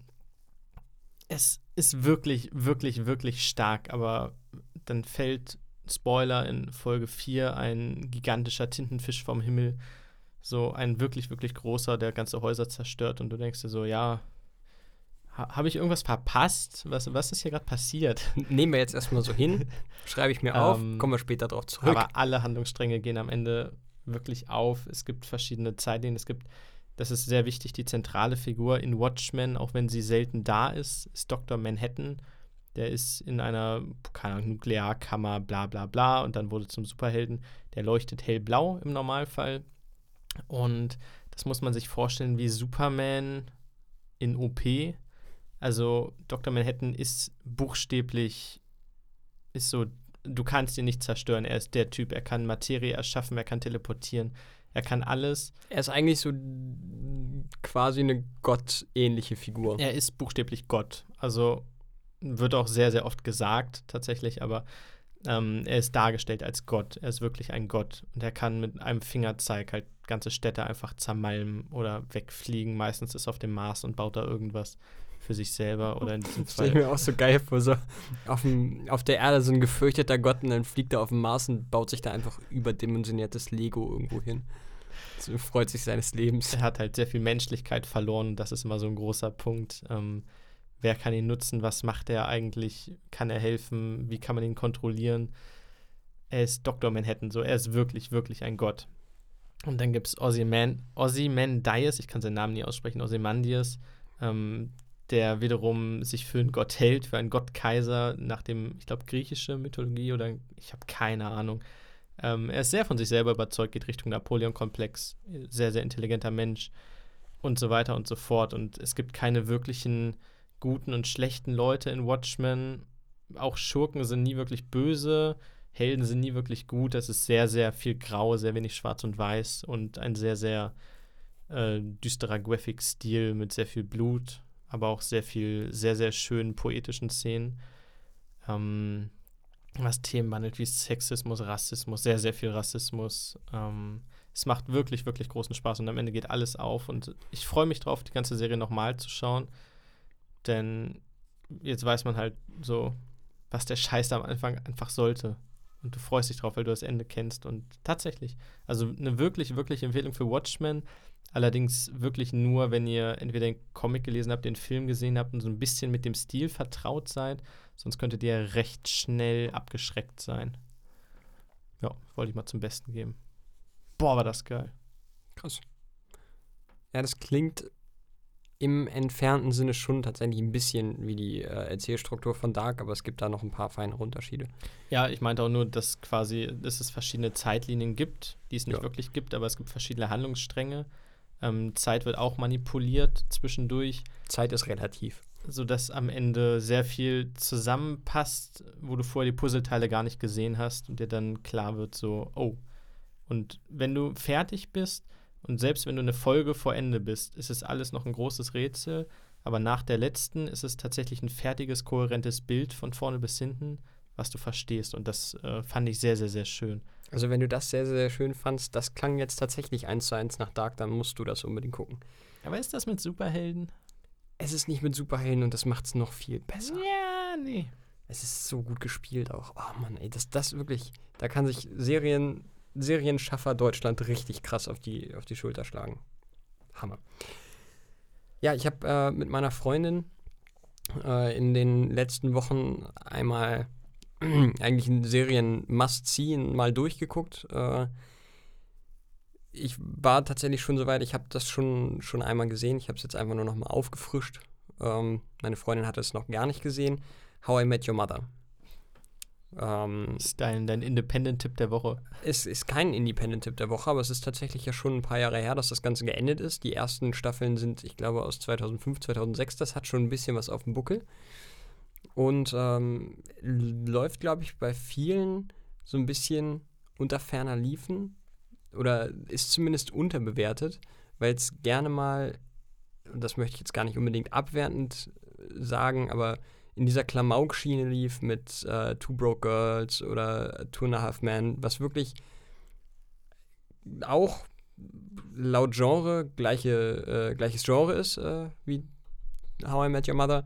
es ist wirklich, wirklich, wirklich stark, aber dann fällt, Spoiler, in Folge 4 ein gigantischer Tintenfisch vom Himmel. So ein wirklich, wirklich großer, der ganze Häuser zerstört und du denkst dir so, ja, habe ich irgendwas verpasst? Was, was ist hier gerade passiert?
Nehmen wir jetzt erstmal so hin, schreibe ich mir auf, ähm, kommen wir später darauf zurück.
Aber alle Handlungsstränge gehen am Ende wirklich auf. Es gibt verschiedene Zeitlinien. Es gibt, das ist sehr wichtig, die zentrale Figur in Watchmen, auch wenn sie selten da ist, ist Dr. Manhattan. Der ist in einer, keine Ahnung, Nuklearkammer, bla bla bla, und dann wurde zum Superhelden. Der leuchtet hellblau im Normalfall. Und das muss man sich vorstellen wie Superman in OP also Dr. Manhattan ist buchstäblich, ist so, du kannst ihn nicht zerstören. Er ist der Typ, er kann Materie erschaffen, er kann teleportieren, er kann alles.
Er ist eigentlich so quasi eine gottähnliche Figur.
Er ist buchstäblich Gott. Also wird auch sehr, sehr oft gesagt tatsächlich, aber ähm, er ist dargestellt als Gott. Er ist wirklich ein Gott und er kann mit einem Fingerzeig halt ganze Städte einfach zermalmen oder wegfliegen. Meistens ist er auf dem Mars und baut da irgendwas für sich selber oder in diesem
Fall. Stell ich mir auch so geil vor, so auf, dem, auf der Erde so ein gefürchteter Gott und dann fliegt er auf den Mars und baut sich da einfach überdimensioniertes Lego irgendwo hin. So freut sich seines Lebens.
Er hat halt sehr viel Menschlichkeit verloren und das ist immer so ein großer Punkt. Ähm, wer kann ihn nutzen? Was macht er eigentlich? Kann er helfen? Wie kann man ihn kontrollieren? Er ist Dr. Manhattan, so er ist wirklich, wirklich ein Gott. Und dann gibt es Ozymandias, ich kann seinen Namen nie aussprechen, Ozymandias, ähm, der wiederum sich für einen Gott hält, für einen Gottkaiser nach dem, ich glaube, griechische Mythologie oder ich habe keine Ahnung. Ähm, er ist sehr von sich selber überzeugt, geht Richtung Napoleon-Komplex, sehr, sehr intelligenter Mensch und so weiter und so fort. Und es gibt keine wirklichen guten und schlechten Leute in Watchmen. Auch Schurken sind nie wirklich böse, Helden sind nie wirklich gut. Das ist sehr, sehr viel Grau, sehr wenig Schwarz und Weiß und ein sehr, sehr äh, düsterer Graphic-Stil mit sehr viel Blut aber auch sehr viel, sehr, sehr schönen poetischen Szenen. Ähm, was Themen behandelt wie Sexismus, Rassismus, sehr, sehr viel Rassismus. Ähm, es macht wirklich, wirklich großen Spaß und am Ende geht alles auf. Und ich freue mich drauf, die ganze Serie nochmal zu schauen. Denn jetzt weiß man halt so, was der Scheiß am Anfang einfach sollte. Und du freust dich drauf, weil du das Ende kennst. Und tatsächlich, also eine wirklich, wirklich Empfehlung für Watchmen. Allerdings wirklich nur, wenn ihr entweder den Comic gelesen habt, den Film gesehen habt und so ein bisschen mit dem Stil vertraut seid. Sonst könntet ihr recht schnell abgeschreckt sein. Ja, wollte ich mal zum Besten geben. Boah, war das geil.
Krass. Ja, das klingt im entfernten Sinne schon tatsächlich ein bisschen wie die äh, Erzählstruktur von Dark, aber es gibt da noch ein paar feinere Unterschiede.
Ja, ich meinte auch nur, dass quasi, dass es verschiedene Zeitlinien gibt, die es nicht ja. wirklich gibt, aber es gibt verschiedene Handlungsstränge. Ähm, Zeit wird auch manipuliert zwischendurch.
Zeit ist relativ.
Sodass am Ende sehr viel zusammenpasst, wo du vorher die Puzzleteile gar nicht gesehen hast und dir dann klar wird, so, oh. Und wenn du fertig bist und selbst wenn du eine Folge vor Ende bist, ist es alles noch ein großes Rätsel. Aber nach der letzten ist es tatsächlich ein fertiges, kohärentes Bild von vorne bis hinten, was du verstehst. Und das äh, fand ich sehr, sehr, sehr schön.
Also wenn du das sehr, sehr schön fandst, das klang jetzt tatsächlich eins zu eins nach Dark, dann musst du das unbedingt gucken.
Aber ist das mit Superhelden?
Es ist nicht mit Superhelden und das macht es noch viel besser.
Ja, nee.
Es ist so gut gespielt auch. Oh Mann, ey, das, das wirklich, da kann sich Serien, Serienschaffer Deutschland richtig krass auf die, auf die Schulter schlagen. Hammer. Ja, ich habe äh, mit meiner Freundin äh, in den letzten Wochen einmal eigentlich ein Serien-Must-See mal durchgeguckt. Äh, ich war tatsächlich schon soweit, ich habe das schon, schon einmal gesehen. Ich habe es jetzt einfach nur noch mal aufgefrischt. Ähm, meine Freundin hat es noch gar nicht gesehen. How I Met Your Mother.
Ähm, ist dein, dein Independent-Tipp der Woche?
Es ist kein Independent-Tipp der Woche, aber es ist tatsächlich ja schon ein paar Jahre her, dass das Ganze geendet ist. Die ersten Staffeln sind, ich glaube, aus 2005, 2006. Das hat schon ein bisschen was auf dem Buckel. Und ähm, läuft, glaube ich, bei vielen so ein bisschen unter ferner Liefen oder ist zumindest unterbewertet, weil es gerne mal, das möchte ich jetzt gar nicht unbedingt abwertend sagen, aber in dieser Klamauk-Schiene lief mit äh, Two Broke Girls oder Two and a Half Men, was wirklich auch laut Genre gleiche, äh, gleiches Genre ist äh, wie How I Met Your Mother,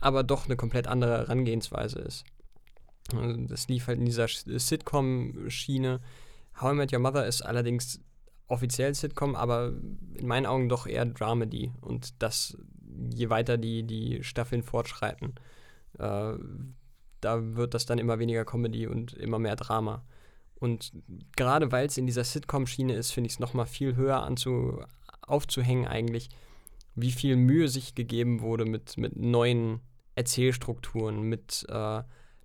aber doch eine komplett andere Herangehensweise ist. Also das lief halt in dieser Sitcom-Schiene. How I Met Your Mother ist allerdings offiziell Sitcom, aber in meinen Augen doch eher Dramedy. Und das je weiter die, die Staffeln fortschreiten, äh, da wird das dann immer weniger Comedy und immer mehr Drama. Und gerade weil es in dieser Sitcom-Schiene ist, finde ich es nochmal viel höher anzu, aufzuhängen eigentlich, wie viel Mühe sich gegeben wurde mit, mit neuen Erzählstrukturen, mit äh,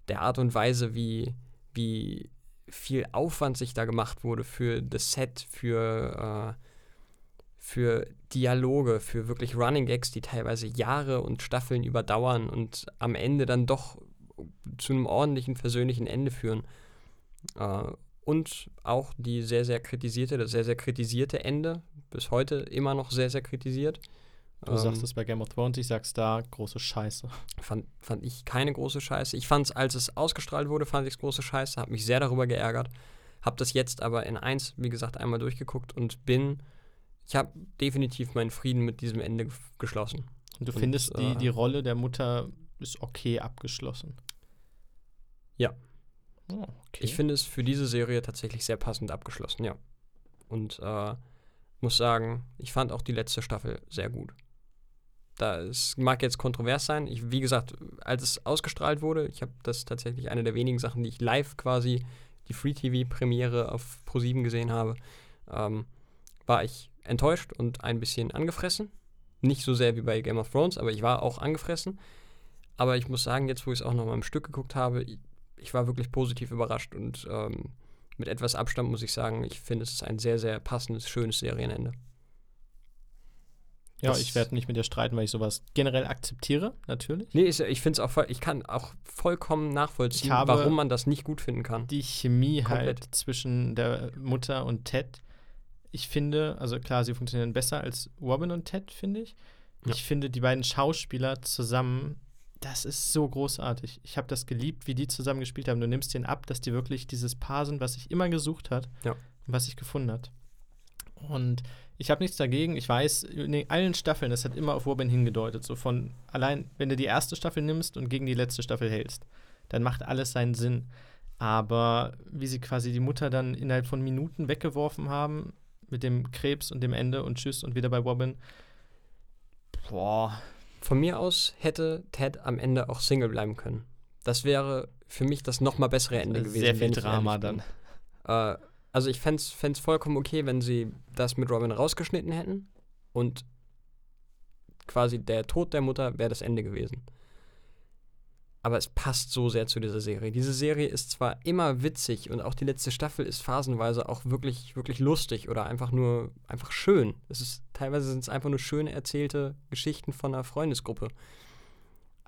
der Art und Weise, wie, wie viel Aufwand sich da gemacht wurde für das Set, für, äh, für Dialoge, für wirklich Running Gags, die teilweise Jahre und Staffeln überdauern und am Ende dann doch zu einem ordentlichen, versöhnlichen Ende führen. Äh, und auch die sehr, sehr kritisierte, das sehr, sehr kritisierte Ende, bis heute immer noch sehr, sehr kritisiert.
Du ähm, sagst es bei Game of Thrones, ich sag's da, große Scheiße.
Fand, fand ich keine große Scheiße. Ich fand es, als es ausgestrahlt wurde, fand ich es große Scheiße, habe mich sehr darüber geärgert. Habe das jetzt aber in eins, wie gesagt, einmal durchgeguckt und bin, ich habe definitiv meinen Frieden mit diesem Ende geschlossen.
Und du und, findest, äh, die, die Rolle der Mutter ist okay abgeschlossen?
Ja. Oh, okay. Ich finde es für diese Serie tatsächlich sehr passend abgeschlossen, ja. Und äh, muss sagen, ich fand auch die letzte Staffel sehr gut. Das mag jetzt kontrovers sein. Ich, wie gesagt, als es ausgestrahlt wurde, ich habe das tatsächlich eine der wenigen Sachen, die ich live quasi die Free-TV-Premiere auf Pro7 gesehen habe, ähm, war ich enttäuscht und ein bisschen angefressen. Nicht so sehr wie bei Game of Thrones, aber ich war auch angefressen. Aber ich muss sagen, jetzt wo ich es auch noch mal im Stück geguckt habe, ich, ich war wirklich positiv überrascht und ähm, mit etwas Abstand muss ich sagen, ich finde es ist ein sehr, sehr passendes, schönes Serienende.
Ja, das ich werde nicht mit dir streiten, weil ich sowas generell akzeptiere, natürlich.
Nee, ich, ich finde es auch voll, ich kann auch vollkommen nachvollziehen, warum man das nicht gut finden kann.
Die Chemie Komplett. halt zwischen der Mutter und Ted. Ich finde, also klar, sie funktionieren besser als Robin und Ted, finde ich. Ja. Ich finde, die beiden Schauspieler zusammen, das ist so großartig. Ich habe das geliebt, wie die zusammen gespielt haben. Du nimmst den ab, dass die wirklich dieses Paar sind, was ich immer gesucht hat
ja.
und was ich gefunden hat. Und ich habe nichts dagegen. Ich weiß, in allen Staffeln, das hat immer auf Robin hingedeutet. So von allein, wenn du die erste Staffel nimmst und gegen die letzte Staffel hältst, dann macht alles seinen Sinn. Aber wie sie quasi die Mutter dann innerhalb von Minuten weggeworfen haben, mit dem Krebs und dem Ende und Tschüss und wieder bei Robin.
Boah. Von mir aus hätte Ted am Ende auch Single bleiben können. Das wäre für mich das nochmal bessere Ende gewesen.
Sehr viel Drama dann.
Äh, also ich fände es vollkommen okay, wenn sie das mit Robin rausgeschnitten hätten und quasi der Tod der Mutter wäre das Ende gewesen. Aber es passt so sehr zu dieser Serie. Diese Serie ist zwar immer witzig und auch die letzte Staffel ist phasenweise auch wirklich, wirklich lustig oder einfach nur einfach schön. Es ist, teilweise sind es einfach nur schön erzählte Geschichten von einer Freundesgruppe.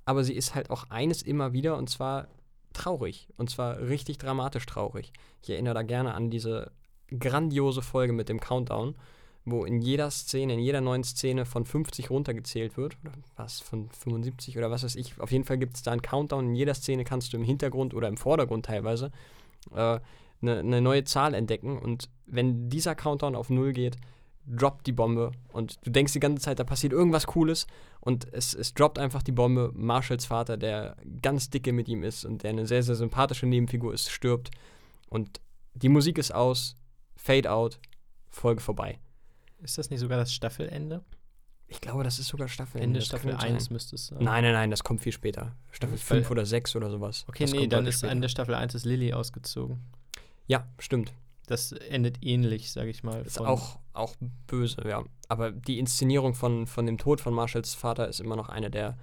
Aber sie ist halt auch eines immer wieder und zwar traurig. Und zwar richtig dramatisch traurig. Ich erinnere da gerne an diese grandiose Folge mit dem Countdown, wo in jeder Szene, in jeder neuen Szene von 50 runtergezählt wird. Oder was, von 75 oder was weiß ich. Auf jeden Fall gibt es da einen Countdown. In jeder Szene kannst du im Hintergrund oder im Vordergrund teilweise äh, eine, eine neue Zahl entdecken. Und wenn dieser Countdown auf Null geht, droppt die Bombe und du denkst die ganze Zeit, da passiert irgendwas Cooles und es, es droppt einfach die Bombe. Marshalls Vater, der ganz dicke mit ihm ist und der eine sehr, sehr sympathische Nebenfigur ist, stirbt und die Musik ist aus, Fade out, Folge vorbei.
Ist das nicht sogar das Staffelende?
Ich glaube, das ist sogar Staffelende.
Ende Staffel 1 müsste es
sein. Nein, nein, nein, das kommt viel später. Staffel 5 oder 6 oder sowas.
Okay, das nee, dann ist Ende Staffel 1 ist Lilly ausgezogen.
Ja, stimmt.
Das endet ähnlich, sage ich mal.
Ist auch, auch böse, ja. Aber die Inszenierung von, von dem Tod von Marshalls Vater ist immer noch eine der.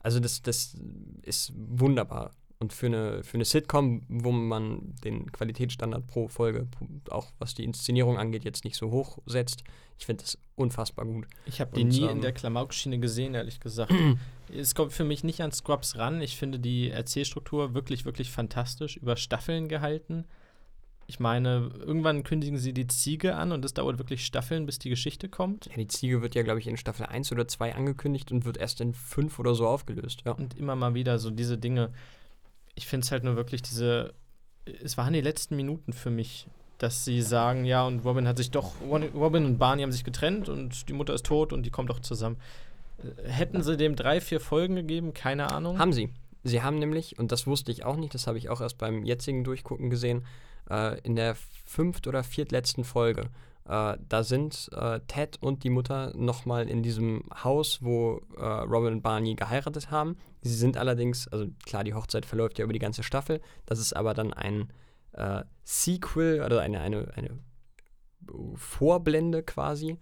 Also, das, das ist wunderbar. Und für eine, für eine Sitcom, wo man den Qualitätsstandard pro Folge, auch was die Inszenierung angeht, jetzt nicht so hoch setzt, ich finde das unfassbar gut.
Ich habe die
Und,
nie
ähm,
in der Klamaukschiene gesehen, ehrlich gesagt. es kommt für mich nicht an Scrubs ran. Ich finde die Erzählstruktur wirklich, wirklich fantastisch. Über Staffeln gehalten. Ich meine, irgendwann kündigen sie die Ziege an und es dauert wirklich Staffeln, bis die Geschichte kommt.
Ja, die Ziege wird ja, glaube ich, in Staffel 1 oder 2 angekündigt und wird erst in 5 oder so aufgelöst, ja.
Und immer mal wieder so diese Dinge. Ich finde es halt nur wirklich diese. Es waren die letzten Minuten für mich, dass sie sagen, ja, und Robin hat sich doch. Robin und Barney haben sich getrennt und die Mutter ist tot und die kommen doch zusammen. Äh, Hätten sie dem drei, vier Folgen gegeben? Keine Ahnung.
Haben sie. Sie haben nämlich, und das wusste ich auch nicht, das habe ich auch erst beim jetzigen Durchgucken gesehen, äh, in der fünft- oder viertletzten Folge, äh, da sind äh, Ted und die Mutter nochmal in diesem Haus, wo äh, Robin und Barney geheiratet haben. Sie sind allerdings, also klar, die Hochzeit verläuft ja über die ganze Staffel, das ist aber dann ein äh, Sequel oder eine, eine, eine Vorblende quasi,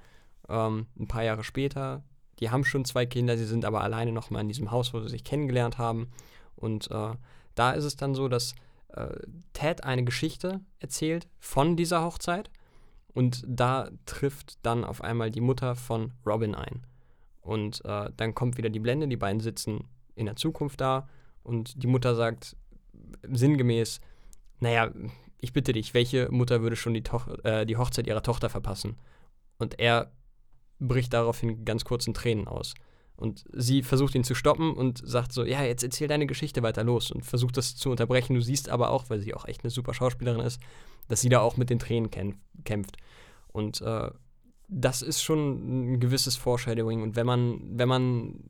ähm, ein paar Jahre später. Die haben schon zwei Kinder, sie sind aber alleine nochmal in diesem Haus, wo sie sich kennengelernt haben. Und äh, da ist es dann so, dass Ted eine Geschichte erzählt von dieser Hochzeit und da trifft dann auf einmal die Mutter von Robin ein. Und äh, dann kommt wieder die Blende, die beiden sitzen in der Zukunft da und die Mutter sagt sinngemäß, naja, ich bitte dich, welche Mutter würde schon die, äh, die Hochzeit ihrer Tochter verpassen? Und er bricht daraufhin ganz kurz in Tränen aus. Und sie versucht ihn zu stoppen und sagt so, ja, jetzt erzähl deine Geschichte weiter los und versucht das zu unterbrechen. Du siehst aber auch, weil sie auch echt eine super Schauspielerin ist, dass sie da auch mit den Tränen kämpf kämpft. Und äh, das ist schon ein gewisses Foreshadowing. Und wenn man, wenn man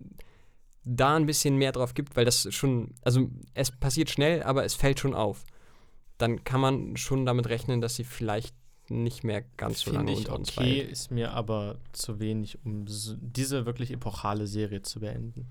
da ein bisschen mehr drauf gibt, weil das schon, also es passiert schnell, aber es fällt schon auf, dann kann man schon damit rechnen, dass sie vielleicht nicht mehr ganz so lange
ich
unter uns
okay,
weilt.
ist mir aber zu wenig, um so, diese wirklich epochale Serie zu beenden.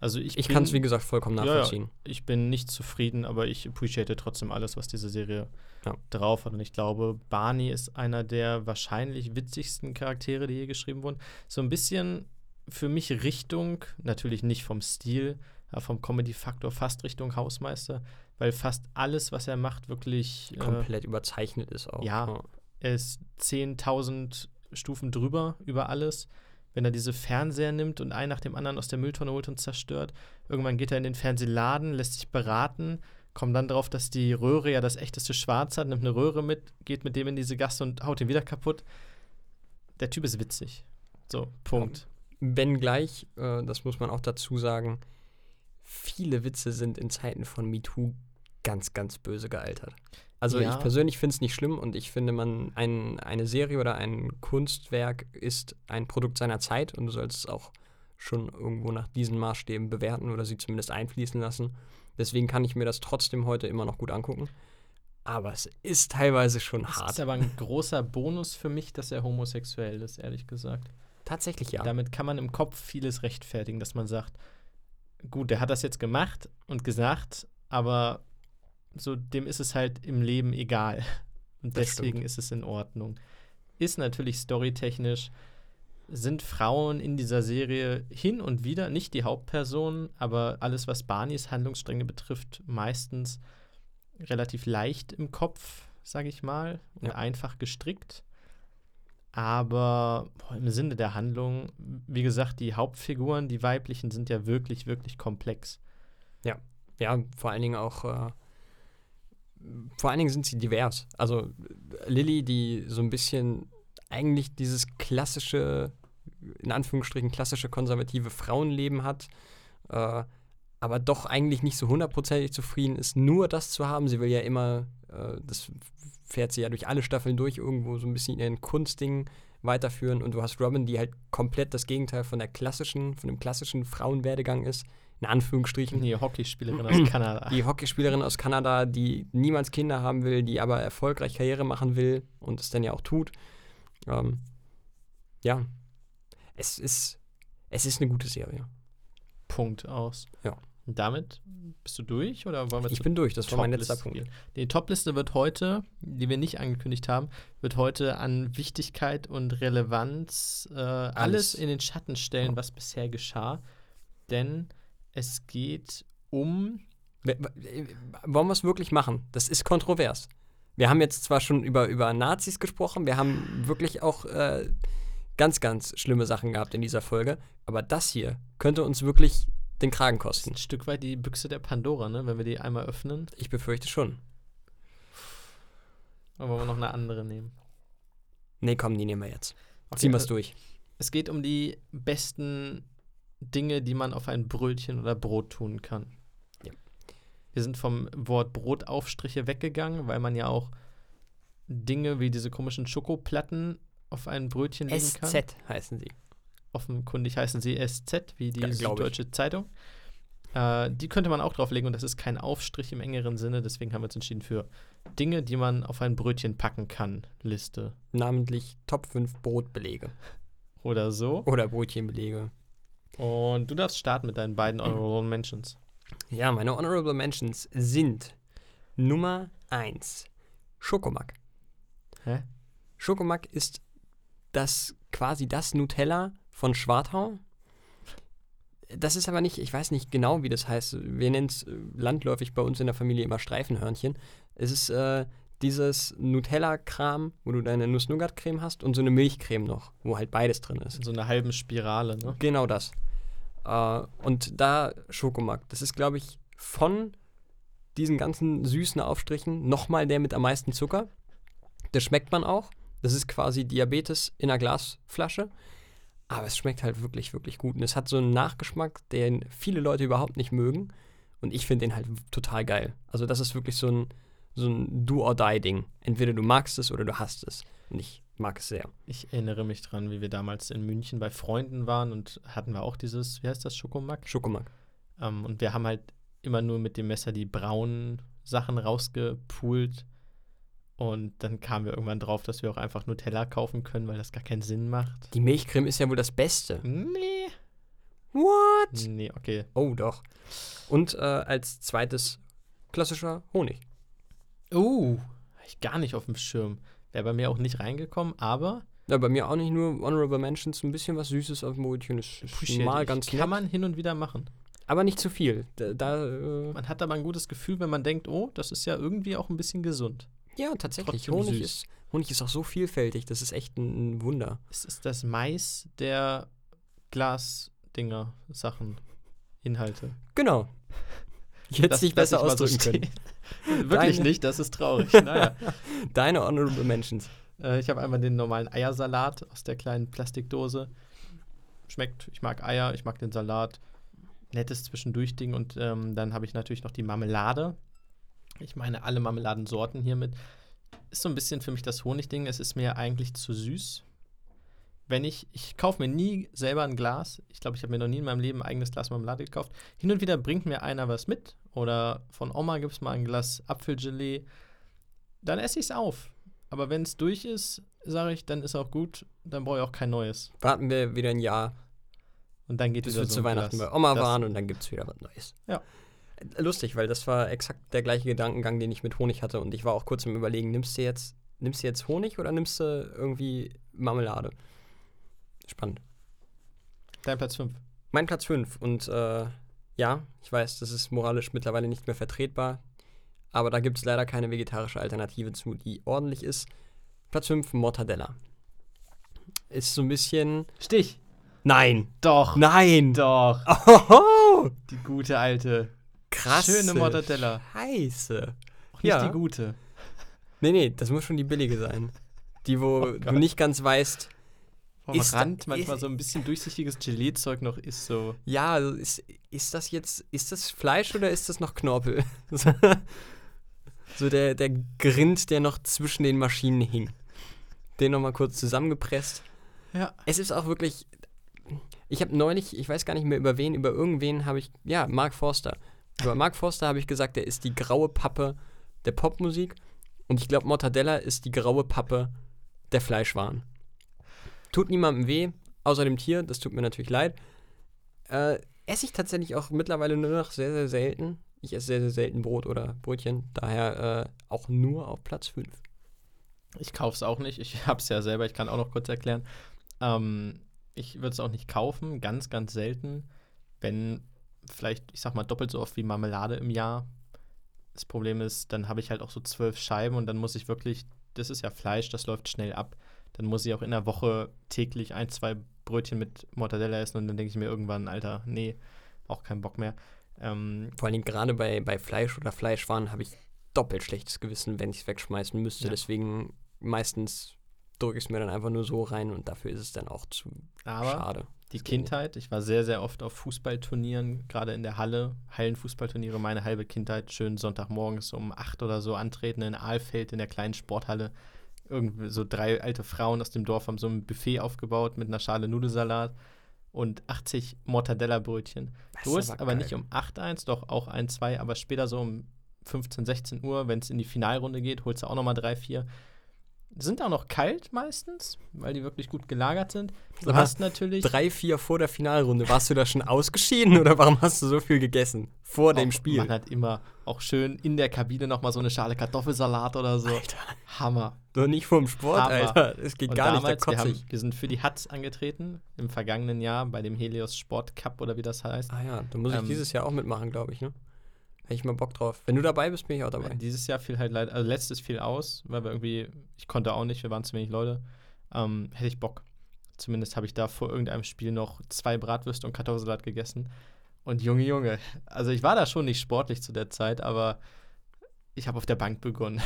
Also ich,
Ich kann es, wie gesagt, vollkommen
Ja, ja.
nachvollziehen.
ich bin nicht zufrieden, aber ich appreciate trotzdem alles, was diese Serie
Ja.
drauf hat. Und ich glaube, Barney ist einer der wahrscheinlich witzigsten Charaktere, die je geschrieben wurden. So ein bisschen für mich Richtung, natürlich nicht vom Stil, vom Comedy-Faktor fast Richtung Hausmeister, weil fast alles, was er macht, wirklich äh,
Komplett überzeichnet ist auch.
ja. er ist 10.000 Stufen drüber über alles. Wenn er diese Fernseher nimmt und einen nach dem anderen aus der Mülltonne holt und zerstört. Irgendwann geht er in den Fernsehladen, lässt sich beraten, kommt dann drauf, dass die Röhre ja das echteste Schwarz hat, nimmt eine Röhre mit, geht mit dem in diese Gasse und haut ihn wieder kaputt. Der Typ ist witzig. So, Punkt.
Wenngleich, äh, das muss man auch dazu sagen, viele Witze sind in Zeiten von MeToo ganz, ganz böse gealtert. Also
Ja.
ich persönlich finde es nicht schlimm und ich finde, man ein, eine Serie oder ein Kunstwerk ist ein Produkt seiner Zeit und du sollst es auch schon irgendwo nach diesen Maßstäben bewerten oder sie zumindest einfließen lassen. Deswegen kann ich mir das trotzdem heute immer noch gut angucken. Aber es ist teilweise schon
Es
hart.
ist aber ein großer Bonus für mich, dass er homosexuell ist, ehrlich gesagt.
Tatsächlich ja.
Damit kann man im Kopf vieles rechtfertigen, dass man sagt, gut, der hat das jetzt gemacht und gesagt, aber so dem ist es halt im Leben egal. Und
Das
deswegen
stimmt.
ist es in Ordnung. Ist natürlich storytechnisch, sind Frauen in dieser Serie hin und wieder nicht die Hauptpersonen, aber alles, was Barneys Handlungsstränge betrifft, meistens relativ leicht im Kopf, sage ich mal, und
Ja.
einfach gestrickt. Aber im Sinne der Handlung, wie gesagt, die Hauptfiguren, die weiblichen, sind ja wirklich, wirklich komplex.
Ja, vor allen Dingen auch, äh, vor allen Dingen sind sie divers. Also Lilly, die so ein bisschen eigentlich dieses klassische, in Anführungsstrichen klassische konservative Frauenleben hat, äh, aber doch eigentlich nicht so hundertprozentig zufrieden ist, nur das zu haben. Sie will ja immer, äh, das fährt sie ja durch alle Staffeln durch, irgendwo so ein bisschen ihren Kunstding weiterführen. Und du hast Robin, die halt komplett das Gegenteil von der klassischen, von dem klassischen Frauenwerdegang ist, in Anführungsstrichen
Die Hockeyspielerin aus Kanada.
die Hockeyspielerin aus Kanada, die niemals Kinder haben will, die aber erfolgreich Karriere machen will und es dann ja auch tut. Ähm, ja, es ist, es ist eine gute Serie.
Punkt aus.
Ja.
Und damit bist du durch oder wollen wir
Ich bin durch, das war mein letzter Punkt.
Die Topliste wird heute, die wir nicht angekündigt haben, wird heute an Wichtigkeit und Relevanz äh, alles.
Alles.
in den Schatten stellen, was bisher geschah. Denn es geht um.
Wollen wir es wirklich machen? Das ist kontrovers. Wir haben jetzt zwar schon über, über Nazis gesprochen, wir haben wirklich auch äh, ganz, ganz schlimme Sachen gehabt in dieser Folge, aber das hier könnte uns wirklich den Kragen kosten.
ein Stück weit die Büchse der Pandora, ne? wenn wir die einmal öffnen.
Ich befürchte schon.
Oder wollen wir noch eine andere nehmen?
Nee, komm, die nehmen wir jetzt.
Okay,
Ziehen wir es
äh,
durch.
Es geht um die besten Dinge, die man auf ein Brötchen oder Brot tun kann.
Ja.
Wir sind vom Wort Brotaufstriche weggegangen, weil man ja auch Dinge wie diese komischen Schokoplatten auf ein Brötchen legen kann.
SZ heißen sie.
Offenkundig heißen sie SZ, wie die
Ja, ich.
Süddeutsche Zeitung. Äh, die könnte man auch drauflegen und das ist kein Aufstrich im engeren Sinne, deswegen haben wir uns entschieden für Dinge, die man auf ein Brötchen packen kann, Liste.
Namentlich Top 5 Brotbelege.
Oder so.
Oder Brötchenbelege.
Und du darfst starten mit deinen beiden Honorable Mentions.
Ja, meine Honorable Mentions sind Nummer 1. Schokomack.
Hä?
Schokomack ist das quasi das Nutella von Schwartau. Das ist aber nicht, ich weiß nicht genau, wie das heißt. Wir nennen es äh, landläufig bei uns in der Familie immer Streifenhörnchen. Es ist äh, dieses Nutella-Kram, wo du deine Nuss-Nougat-Creme hast und so eine Milchcreme noch, wo halt beides drin ist.
In so einer halben Spirale, ne?
Genau das. Äh, und da Schokomack. Das ist, glaube ich, von diesen ganzen süßen Aufstrichen nochmal der mit am meisten Zucker. Das schmeckt man auch. Das ist quasi Diabetes in einer Glasflasche. Aber es schmeckt halt wirklich, wirklich gut. Und es hat so einen Nachgeschmack, den viele Leute überhaupt nicht mögen. Und ich finde den halt total geil. Also das ist wirklich so ein, so ein Do-or-Die-Ding. Entweder du magst es oder du hasst es. Und ich mag es sehr.
Ich erinnere mich dran, wie wir damals in München bei Freunden waren und hatten wir auch dieses, wie heißt das, Schokomack?
Schokomack.
Ähm, und wir haben halt immer nur mit dem Messer die braunen Sachen rausgepult. Und dann kamen wir irgendwann drauf, dass wir auch einfach Nutella kaufen können, weil das gar keinen Sinn macht.
Die Milchcreme ist ja wohl das Beste.
Nee.
What?
Nee, okay.
Oh, doch. Und äh, als zweites klassischer Honig.
Uh, hab ich gar nicht auf dem Schirm. Wäre bei mir auch nicht reingekommen, aber
Ja, bei mir auch nicht nur Honorable Mentions, ein bisschen was Süßes auf dem Brötchen ist, mal ganz
kann
nett.
man hin und wieder machen.
aber nicht zu viel. Da, da äh,
Man hat aber ein gutes Gefühl, wenn man denkt, oh, das ist ja irgendwie auch ein bisschen gesund.
Ja, tatsächlich. Honig
süß.
ist, Honig ist auch so vielfältig. Das ist echt ein, ein Wunder.
Es ist das Mais der Glasdinger, Sachen, Inhalte.
Genau. Jetzt
Das-
nicht besser
so
ausdrücken können.
Wirklich
Deine-
nicht, das ist traurig. naja.
Deine Honorable Mentions.
Äh, ich habe einmal den normalen Eiersalat aus der kleinen Plastikdose. Schmeckt, ich mag Eier, ich mag den Salat. Nettes Zwischendurch-Ding. Und ähm, dann habe ich natürlich noch die Marmelade. Ich meine alle Marmeladensorten hiermit. Ist so ein bisschen für mich das Honigding. Es ist mir eigentlich zu süß. Wenn ich, ich kaufe mir nie selber ein Glas. Ich glaube, ich habe mir noch nie in meinem Leben ein eigenes Glas Marmelade gekauft. Hin und wieder bringt mir einer was mit. Oder von Oma gibt es mal ein Glas Apfelgelee. Dann esse ich es auf. Aber wenn es durch ist, sage ich, dann ist auch gut. Dann brauche ich auch kein neues.
Warten wir wieder ein Jahr,
Und dann geht
bis
wieder
wir
so
zu Weihnachten
Glas.
bei Oma
Das-
waren und dann gibt es wieder was Neues.
Ja.
Lustig, weil das war exakt der gleiche Gedankengang, den ich mit Honig hatte. Und ich war auch kurz im Überlegen, nimmst du jetzt, nimmst du jetzt Honig oder nimmst du irgendwie Marmelade? Spannend.
Dein Platz 5.
Mein Platz 5. Und äh, ja, ich weiß, das ist moralisch mittlerweile nicht mehr vertretbar. Aber da gibt es leider keine vegetarische Alternative zu, die ordentlich ist. Platz 5, Mortadella. Ist so ein bisschen.
Stich.
Nein!
Doch.
Nein!
Doch.
Ohoho!
Die gute alte.
Krass.
Schöne Mortadella.
Scheiße.
Auch nicht
Ja.
die gute.
Nee, nee, das muss schon die billige sein. Die, wo
Oh
du nicht ganz weißt,
Vom
Ist da-
Rand manchmal
ist-
so ein bisschen durchsichtiges Gelee-Zeug noch ist so.
ja, also ist, ist das jetzt, ist das Fleisch oder ist das noch Knorpel? so so der, der Grind, der noch zwischen den Maschinen hing. Den nochmal kurz zusammengepresst.
Ja.
Es ist auch wirklich, ich habe neulich, ich weiß gar nicht mehr über wen, über irgendwen habe ich, ja, Mark Forster. Über Mark Forster habe ich gesagt, der ist die graue Pappe der Popmusik. Und ich glaube, Mortadella ist die graue Pappe der Fleischwaren. Tut niemandem weh, außer dem Tier, das tut mir natürlich leid. Äh, esse ich tatsächlich auch mittlerweile nur noch sehr, sehr selten. Ich esse sehr, sehr selten Brot oder Brötchen. Daher äh, auch nur auf Platz 5.
Ich kaufe es auch nicht. Ich habe es ja selber. Ich kann auch noch kurz erklären. Ähm, ich würde es auch nicht kaufen. Ganz, ganz selten. Wenn vielleicht, ich sag mal, doppelt so oft wie Marmelade im Jahr. Das Problem ist, dann habe ich halt auch so zwölf Scheiben und dann muss ich wirklich, das ist ja Fleisch, das läuft schnell ab. Dann muss ich auch in der Woche täglich ein, zwei Brötchen mit Mortadella essen und dann denke ich mir irgendwann, Alter, nee, auch keinen Bock mehr. Ähm,
Vor allem gerade bei, bei Fleisch oder Fleischwaren habe ich doppelt schlechtes Gewissen, wenn ich es wegschmeißen müsste.
Ja.
Deswegen meistens drücke ich es mir dann einfach nur so rein und dafür ist es dann auch zu
aber
schade.
Die Kindheit, ich war sehr, sehr oft auf Fußballturnieren, gerade in der Halle, Hallenfußballturniere, meine halbe Kindheit, schön Sonntagmorgens um acht oder so antreten in Ahlfeld in der kleinen Sporthalle. Irgendwie so drei alte Frauen aus dem Dorf haben so ein Buffet aufgebaut mit einer Schale Nudelsalat und 80 Mortadella-Brötchen. Du
aber
aber nicht um 8 eins, doch auch ein, zwei, aber später so um 15, 16 Uhr, wenn es in die Finalrunde geht, holst du auch nochmal drei, vier. Sind auch noch kalt meistens, weil die wirklich gut gelagert sind. Du
Aber
hast natürlich
Drei, vier vor der Finalrunde. Warst du da schon ausgeschieden oder warum hast du so viel gegessen? Vor dem
auch,
Spiel.
Man hat immer auch schön in der Kabine nochmal so eine Schale Kartoffelsalat oder so.
Alter.
Hammer.
Doch nicht vorm Sport,
Hammer.
Alter. Das geht
Und
gar nicht, da
damals, wir, haben, wir sind für die Hatz angetreten im vergangenen Jahr bei dem Helios Sport Cup oder wie das heißt.
Ah ja, da muss ich
Ähm,
dieses Jahr auch mitmachen, glaube ich, ne? Hätte ich mal Bock drauf. Wenn du dabei bist, bin ich auch dabei.
Dieses Jahr fiel halt leider, also letztes fiel aus, weil wir irgendwie, ich konnte auch nicht, wir waren zu wenig Leute. Ähm, hätte ich Bock. Zumindest habe ich da vor irgendeinem Spiel noch zwei Bratwürste und Kartoffelsalat gegessen. Und Junge, Junge, also ich war da schon nicht sportlich zu der Zeit, aber ich habe auf der Bank begonnen.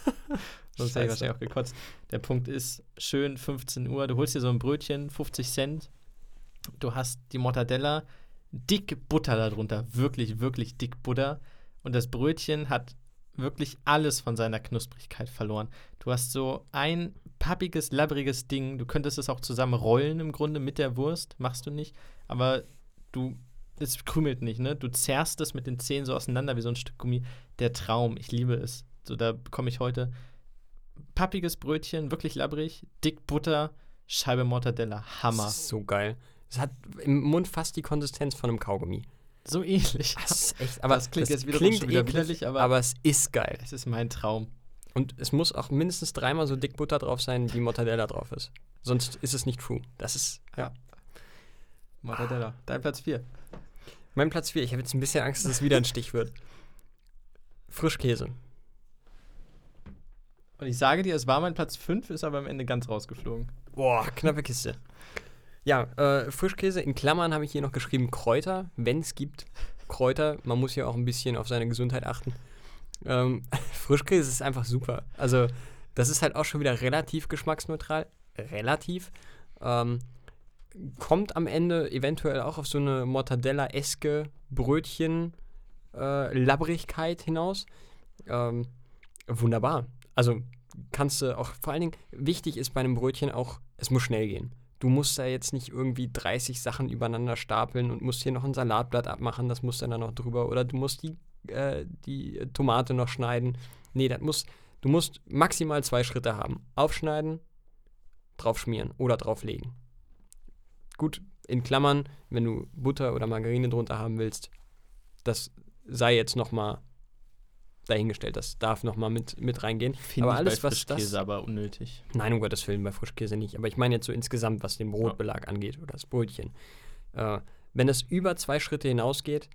Sonst hätte ich wahrscheinlich auch gekotzt. Der Punkt ist, schön 15 Uhr, du holst dir so ein Brötchen, 50 Cent. Du hast die Mortadella, dick Butter darunter, wirklich, wirklich dick Butter. Und das Brötchen hat wirklich alles von seiner Knusprigkeit verloren. Du hast so ein pappiges, labbriges Ding. Du könntest es auch zusammen rollen im Grunde mit der Wurst, machst du nicht. Aber du, es krümelt nicht, ne? Du zerrst es mit den Zähnen so auseinander wie so ein Stück Gummi. Der Traum, ich liebe es. So, da bekomme ich heute pappiges Brötchen, wirklich labbrig, dick Butter, Scheibe Mortadella. Hammer.
Das ist so geil. Es hat im Mund fast die Konsistenz von einem Kaugummi.
So ähnlich.
Das ist echt, aber
Das klingt
das
jetzt wiederum
klingt
schon wieder
eklig,
widerlich, aber-
aber es ist geil.
Es ist mein Traum.
Und es muss auch mindestens dreimal so dick Butter drauf sein, wie Mortadella drauf ist. Sonst ist es nicht true. Das ist ja.
Mortadella. Dein Platz 4.
mein Platz 4. Ich habe jetzt ein bisschen Angst, dass es wieder ein Stich wird. Frischkäse.
Und ich sage dir, es war mein Platz 5, ist aber am Ende ganz rausgeflogen.
Boah, knappe Kiste. Ja, äh, Frischkäse in Klammern habe ich hier noch geschrieben Kräuter, wenn es gibt. Kräuter, man muss ja auch ein bisschen auf seine Gesundheit achten. Ähm, Frischkäse ist einfach super. Also, das ist halt auch schon wieder relativ geschmacksneutral. Relativ. Ähm, kommt am Ende eventuell auch auf so eine Mortadella-eske Brötchen äh, hinaus. Ähm, wunderbar. Also kannst du auch, vor allen Dingen, wichtig ist bei einem Brötchen auch, es muss schnell gehen. Du musst da jetzt nicht irgendwie 30 Sachen übereinander stapeln und musst hier noch ein Salatblatt abmachen, das muss dann da noch drüber. Oder du musst die, äh, die Tomate noch schneiden. Nee, das muss, du musst maximal zwei Schritte haben. Aufschneiden, draufschmieren oder drauflegen. Gut, in Klammern, wenn du Butter oder Margarine drunter haben willst, das sei jetzt nochmal dahingestellt. Das darf nochmal mit, mit reingehen.
Finde
Aber alles,
bei
was das-
Frischkäse aber unnötig.
Nein, um Gottes Willen, bei Frischkäse nicht. Aber ich meine jetzt so insgesamt, was den Brotbelag angeht oder das Brötchen. Äh, wenn es über zwei Schritte hinausgeht,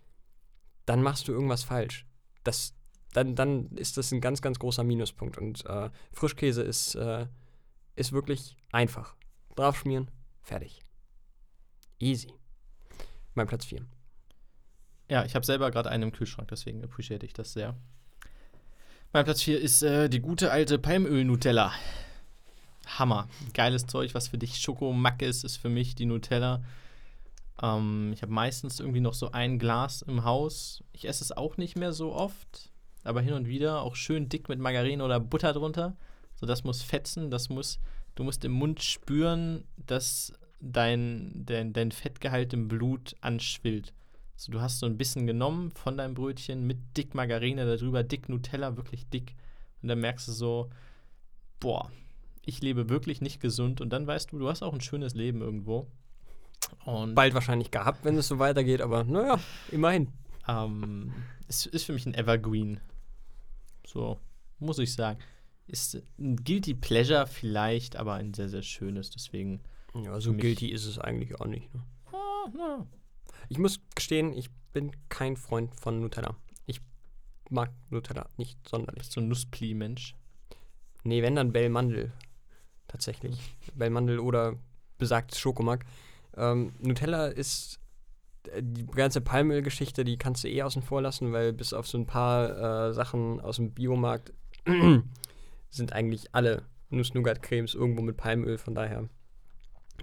dann machst du irgendwas falsch. Das, dann, dann ist das ein ganz, ganz großer Minuspunkt. Und äh, Frischkäse ist, äh, ist wirklich einfach. Draufschmieren, fertig. Easy. Mein Platz 4.
Ja, ich habe selber gerade einen im Kühlschrank, deswegen appreciate ich das sehr. Mein Platz 4 ist äh, die gute alte Palmöl-Nutella. Hammer. Geiles Zeug, was für dich Schokomack ist, ist für mich die Nutella. Ähm, ich habe meistens irgendwie noch so ein Glas im Haus. Ich esse es auch nicht mehr so oft, aber hin und wieder auch schön dick mit Margarine oder Butter drunter. So, das muss fetzen, das muss, du musst im Mund spüren, dass dein, dein, dein Fettgehalt im Blut anschwillt. So, du hast so ein bisschen genommen von deinem Brötchen mit dick Margarine darüber, dick Nutella, wirklich dick. Und dann merkst du so, boah, ich lebe wirklich nicht gesund. Und dann weißt du, du hast auch ein schönes Leben irgendwo. Und
Bald wahrscheinlich gehabt, wenn es so weitergeht, aber naja, immerhin.
ähm, es ist für mich ein Evergreen. So, muss ich sagen. Ist ein Guilty Pleasure vielleicht, aber ein sehr, sehr schönes. Deswegen,
Ja, so guilty ist es eigentlich auch nicht. Ne?
ah, na,
Ich muss gestehen, ich bin kein Freund von Nutella. Ich mag Nutella nicht sonderlich.
bist du ein Nusspli-Mensch.
Nee, wenn dann Bellmandel. Tatsächlich. Bellmandel oder besagtes Schokomark. Ähm, Nutella ist äh, die ganze Palmölgeschichte, die kannst du eh außen vor lassen, weil bis auf so ein paar äh, Sachen aus dem Biomarkt sind eigentlich alle Nuss-Nougat-Cremes irgendwo mit Palmöl. Von daher,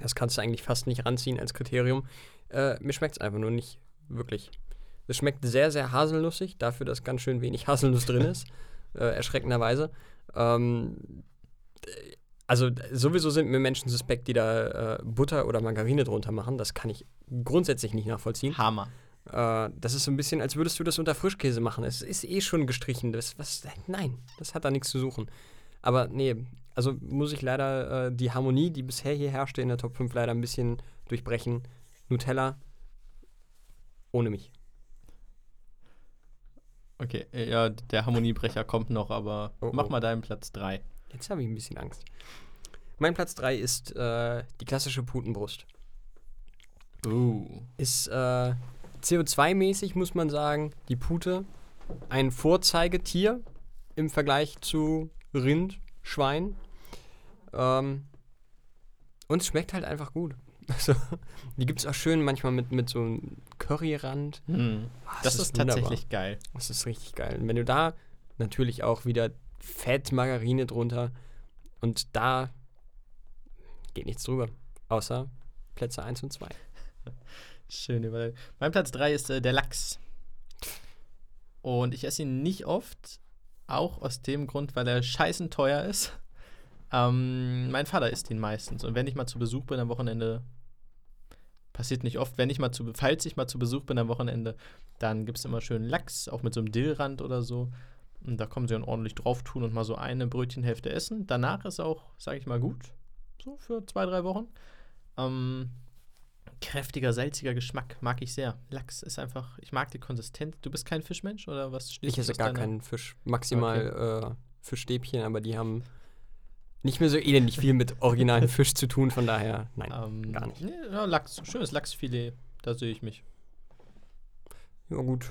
das kannst du eigentlich fast nicht ranziehen als Kriterium. Äh, mir schmeckt es einfach nur nicht wirklich. Es schmeckt sehr, sehr haselnussig, dafür, dass ganz schön wenig Haselnuss drin ist. Äh, erschreckenderweise. Ähm, also sowieso sind mir Menschen suspekt, die da äh, Butter oder Margarine drunter machen. Das kann ich grundsätzlich nicht nachvollziehen.
Hammer.
Äh, das ist so ein bisschen, als würdest du das unter Frischkäse machen. Es ist eh schon gestrichen. Das, was, nein, das hat da nichts zu suchen. Aber nee, also muss ich leider äh, die Harmonie, die bisher hier herrschte in der Top 5, leider ein bisschen durchbrechen. Nutella ohne mich.
Okay, äh, ja, der Harmoniebrecher kommt noch, aber
Oh,
mach
oh.
mal deinen Platz 3.
Jetzt habe ich ein bisschen Angst. Mein Platz 3 ist äh, die klassische Putenbrust.
Uh.
Ist äh, CO2-mäßig, muss man sagen, die Pute ein Vorzeigetier im Vergleich zu Rind, Schwein. Ähm, und es schmeckt halt einfach gut. Also, die gibt es auch schön manchmal mit, mit so einem Curryrand.
Hm.
Ah,
Das, ist,
wunderbar.
tatsächlich geil.
Das ist richtig geil. Und wenn du da natürlich auch wieder Fett, Margarine drunter und da geht nichts drüber. Außer Plätze 1 und 2.
Schön überlegt. Mein Platz 3 ist äh, der Lachs. Und ich esse ihn nicht oft, auch aus dem Grund, weil er scheißen teuer ist. Ähm, mein Vater isst ihn meistens. Und wenn ich mal zu Besuch bin am Wochenende, passiert nicht oft, wenn ich mal zu, falls ich mal zu Besuch bin am Wochenende, dann gibt es immer schön Lachs, auch mit so einem Dillrand oder so. Und da kommen sie dann ordentlich drauf tun und mal so eine Brötchenhälfte essen. Danach ist auch, sage ich mal, gut. So für zwei, drei Wochen. Ähm, kräftiger, salziger Geschmack mag ich sehr. Lachs ist einfach, ich mag die Konsistenz. Du bist kein Fischmensch oder was?
Ich esse gar
deiner-
keinen Fisch. Maximal äh, Fischstäbchen, aber die haben nicht mehr so elendig viel mit originalen Fisch zu tun. Von daher, nein.
Ähm,
gar nicht.
Ja, Lachs, schönes Lachsfilet, da sehe ich mich.
Ja, gut.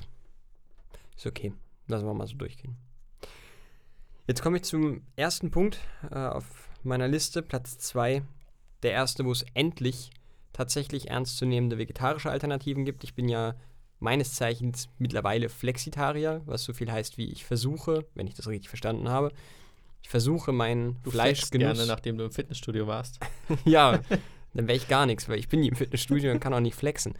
Ist okay. Lassen wir mal so durchgehen. Jetzt komme ich zum ersten Punkt äh, auf meiner Liste, Platz 2. Der erste, wo es endlich tatsächlich ernstzunehmende vegetarische Alternativen gibt. Ich bin ja meines Zeichens mittlerweile Flexitarier, was so viel heißt wie ich versuche, wenn ich das richtig verstanden habe, ich versuche meinen
Du
Fleischgenuss.
gerne, nachdem du im Fitnessstudio warst.
ja, dann wäre ich gar nichts, weil ich bin nie im Fitnessstudio und kann auch nicht flexen.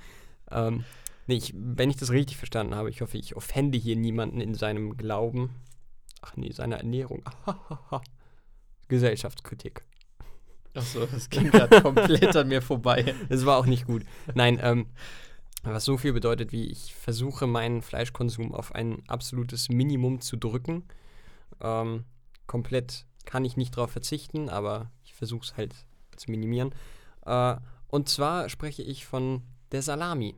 Ähm, nee, ich, wenn ich das richtig verstanden habe, ich hoffe, ich offende hier niemanden in seinem Glauben. Ach nee, seiner Ernährung. Gesellschaftskritik.
Achso, das ging gerade komplett an mir vorbei.
Das war auch nicht gut. Nein, ähm, was so viel bedeutet, wie ich versuche, meinen Fleischkonsum auf ein absolutes Minimum zu drücken. Ähm, komplett kann ich nicht darauf verzichten, aber ich versuche es halt zu minimieren. Äh, und zwar spreche ich von der Salami.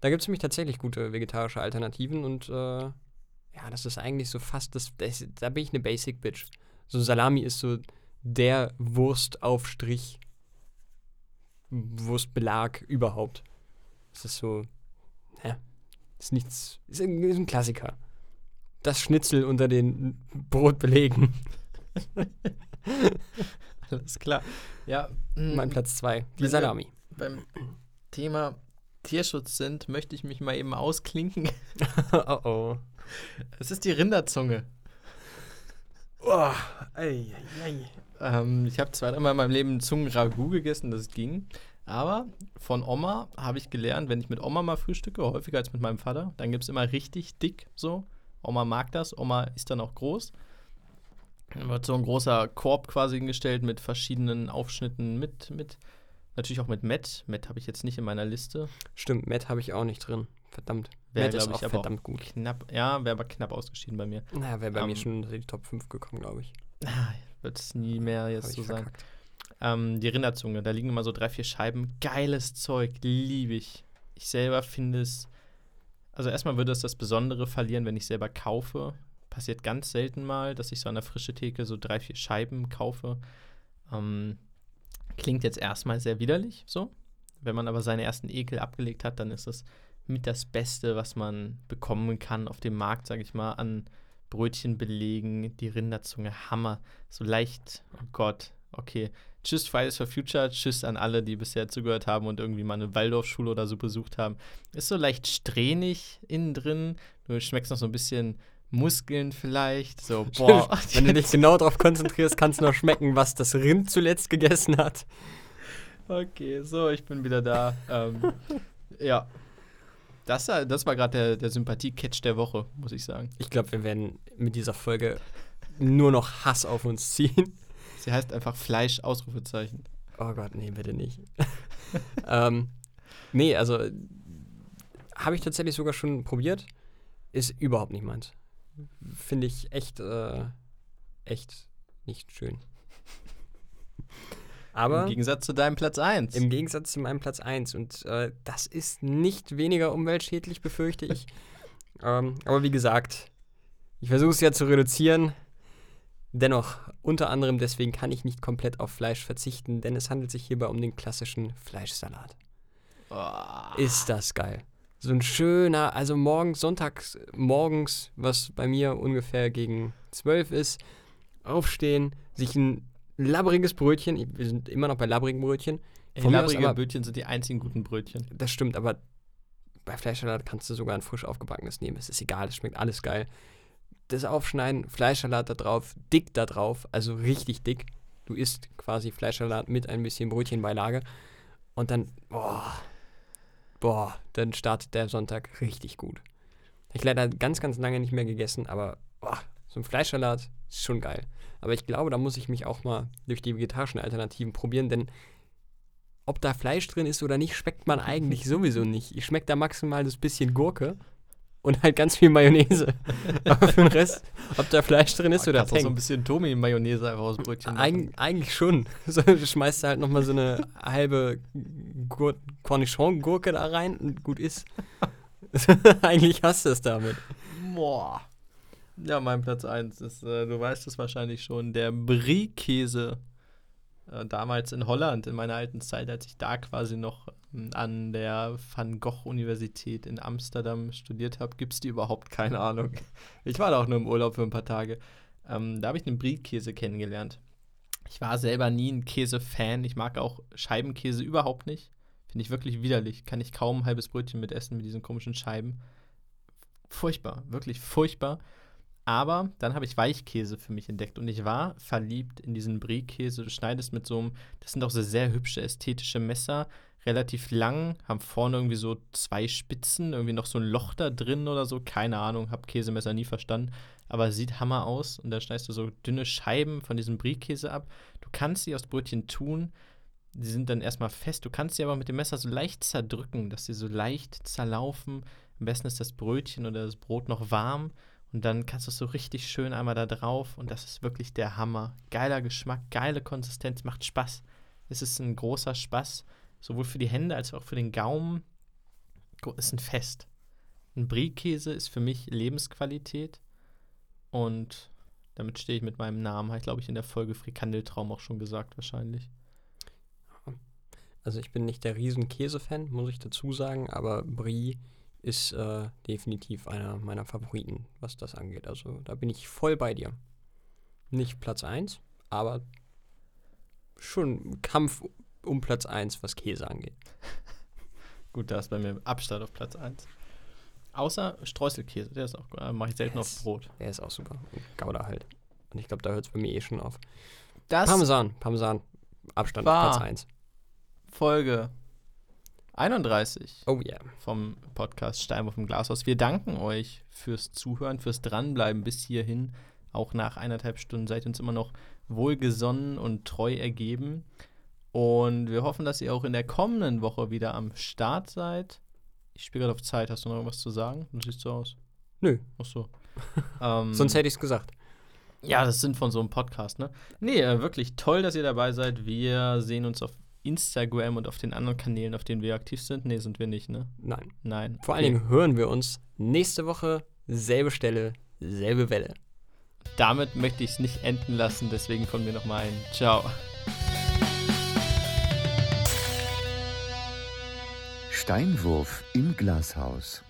Da gibt es nämlich tatsächlich gute vegetarische Alternativen und äh, ja, das ist eigentlich so fast das, das. Da bin ich eine Basic Bitch. So Salami ist so der Wurstaufstrich, Wurstbelag überhaupt. Das ist so, ja, ist nichts, ist ein, ist ein Klassiker. Das Schnitzel unter den Brotbelegen.
Alles klar. Ja,
Mein
mm,
Platz zwei, die
Wenn
Salami.
beim Thema Tierschutz sind, möchte ich mich mal eben ausklinken.
oh oh.
Es ist die Rinderzunge.
oh ei, ei, ei.
Ähm, ich habe zwar einmal in meinem Leben Zungenragout gegessen, das ging. Aber von Oma habe ich gelernt, wenn ich mit Oma mal frühstücke, häufiger als mit meinem Vater, dann gibt es immer richtig dick so. Oma mag das, Oma ist dann auch groß. Dann wird so ein großer Korb quasi hingestellt mit verschiedenen Aufschnitten, mit, mit, natürlich auch mit Met. Met habe ich jetzt nicht in meiner Liste.
Stimmt, Matt habe ich auch nicht drin. Verdammt.
Wäre,
Matt ist
glaube
auch
ich, aber auch
verdammt gut.
knapp, ja, wäre aber knapp ausgeschieden bei mir.
Naja, wäre bei mir
Ähm,
schon unter die Top 5 gekommen, glaube ich.
Ah, Wird es nie mehr jetzt so sein. Ähm, die Rinderzunge, da liegen immer so drei, vier Scheiben. Geiles Zeug, liebe ich. Ich selber finde es. Also, erstmal würde es das Besondere verlieren, wenn ich selber kaufe. Passiert ganz selten mal, dass ich so an der frischen Theke so drei, vier Scheiben kaufe. Ähm, klingt jetzt erstmal sehr widerlich, so. Wenn man aber seine ersten Ekel abgelegt hat, dann ist das mit das Beste, was man bekommen kann auf dem Markt, sage ich mal, an Brötchen belegen, die Rinderzunge, Hammer. So leicht, oh Gott, okay. Tschüss Fridays for Future, tschüss an alle, die bisher zugehört haben und irgendwie mal eine Waldorfschule oder so besucht haben. Ist so leicht strähnig innen drin. Du schmeckst noch so ein bisschen Muskeln vielleicht. So, boah.
Wenn du dich genau darauf konzentrierst, kannst du noch schmecken, was das Rind zuletzt gegessen hat.
Okay, so, ich bin wieder da. ähm, ja. Das, das war gerade der, der Sympathie-Catch der Woche, muss ich sagen.
Ich glaube, wir werden mit dieser Folge nur noch Hass auf uns ziehen.
Sie heißt einfach Fleisch, Ausrufezeichen.
Oh Gott, nee, bitte nicht. ähm, nee, also habe ich tatsächlich sogar schon probiert. Ist überhaupt nicht meins. Finde ich echt, äh, echt nicht schön. Aber
Im Gegensatz zu deinem Platz 1.
Im Gegensatz zu meinem Platz 1. Und äh, das ist nicht weniger umweltschädlich, befürchte ich. ähm, aber wie gesagt, ich versuche es ja zu reduzieren. Dennoch, unter anderem deswegen kann ich nicht komplett auf Fleisch verzichten, denn es handelt sich hierbei um den klassischen Fleischsalat.
Oh.
Ist das geil. So ein schöner, also morgens, sonntags, morgens, was bei mir ungefähr gegen 12 ist, aufstehen, sich ein labbriges Brötchen, wir sind immer noch bei labbrigen Brötchen.
Ey, labbrige Brötchen sind die einzigen guten Brötchen.
Das stimmt, aber bei Fleischsalat kannst du sogar ein frisch aufgebackenes nehmen. Es ist egal, es schmeckt alles geil. Das Aufschneiden, Fleischsalat da drauf, dick da drauf, also richtig dick. Du isst quasi Fleischsalat mit ein bisschen Brötchenbeilage. Und dann, boah, boah, dann startet der Sonntag richtig gut. Ich leider ganz, ganz lange nicht mehr gegessen, aber boah, so ein Fleischsalat ist schon geil. Aber ich glaube, da muss ich mich auch mal durch die vegetarischen Alternativen probieren, denn ob da Fleisch drin ist oder nicht, schmeckt man eigentlich sowieso nicht. Ich schmecke da maximal das bisschen Gurke und halt ganz viel Mayonnaise. Aber für den Rest, ob da Fleisch drin ist
oh,
oder
Peng. so ein bisschen Tomi-Mayonnaise einfach aus Brötchen
Eig eigentlich schon. So, du schmeißt halt nochmal so eine halbe Cornichon-Gurke da rein und gut ist. eigentlich hast du es damit.
Boah. Ja, mein Platz 1 ist, äh, du weißt es wahrscheinlich schon, der Brie-Käse. Äh, damals in Holland, in meiner alten Zeit, als ich da quasi noch ähm, an der Van Gogh-Universität in Amsterdam studiert habe, gibt es die überhaupt keine Ahnung. Ich war da auch nur im Urlaub für ein paar Tage. Ähm, da habe ich den Brie-Käse kennengelernt. Ich war selber nie ein Käse-Fan. Ich mag auch Scheibenkäse überhaupt nicht. Finde ich wirklich widerlich. Kann ich kaum ein halbes Brötchen mit essen mit diesen komischen Scheiben. Furchtbar, wirklich furchtbar. Aber dann habe ich Weichkäse für mich entdeckt und ich war verliebt in diesen Brie-Käse. Du schneidest mit so einem, das sind auch so sehr hübsche ästhetische Messer, relativ lang, haben vorne irgendwie so zwei Spitzen, irgendwie noch so ein Loch da drin oder so. Keine Ahnung, habe Käsemesser nie verstanden, aber sieht Hammer aus. Und dann schneidest du so dünne Scheiben von diesem Brie-Käse ab. Du kannst sie aus Brötchen tun. Die sind dann erstmal fest. Du kannst sie aber mit dem Messer so leicht zerdrücken, dass sie so leicht zerlaufen. Am besten ist das Brötchen oder das Brot noch warm. Und dann kannst du es so richtig schön einmal da drauf und das ist wirklich der Hammer. Geiler Geschmack, geile Konsistenz, macht Spaß. Es ist ein großer Spaß, sowohl für die Hände als auch für den Gaumen. Ist ein Fest. Ein Brie-Käse ist für mich Lebensqualität und damit stehe ich mit meinem Namen, habe ich glaube ich in der Folge Frikandeltraum auch schon gesagt wahrscheinlich.
Also ich bin nicht der riesen Käse-Fan, muss ich dazu sagen, aber Brie ist äh, definitiv einer meiner Favoriten, was das angeht. Also da bin ich voll bei dir. Nicht Platz 1, aber schon Kampf um Platz 1, was Käse angeht.
Gut, da ist bei mir Abstand auf Platz 1. Außer Streuselkäse, der ist auch gut. Mache ich selten auf Brot.
Der ist auch super. Und Gouda halt. Und ich glaube, da hört es bei mir eh schon auf.
Das
Parmesan, Parmesan. Abstand Platz 1.
Folge 31
oh, yeah.
vom Podcast Steinwurf im Glashaus. Wir danken euch fürs Zuhören, fürs Dranbleiben bis hierhin. Auch nach eineinhalb Stunden seid ihr uns immer noch wohlgesonnen und treu ergeben. Und wir hoffen, dass ihr auch in der kommenden Woche wieder am Start seid. Ich spiele gerade auf Zeit. Hast du noch irgendwas zu sagen? Du siehst so aus.
Nö.
Ach so.
ähm, Sonst hätte ich es gesagt.
Ja, das sind von so einem Podcast, ne? Nee, äh, wirklich toll, dass ihr dabei seid. Wir sehen uns auf Instagram und auf den anderen Kanälen, auf denen wir aktiv sind. Nee, sind wir nicht, ne?
Nein.
Nein.
Vor allen Dingen hören wir uns nächste Woche, selbe Stelle, selbe Welle.
Damit möchte ich es nicht enden lassen, deswegen von mir nochmal ein Ciao.
Steinwurf im Glashaus.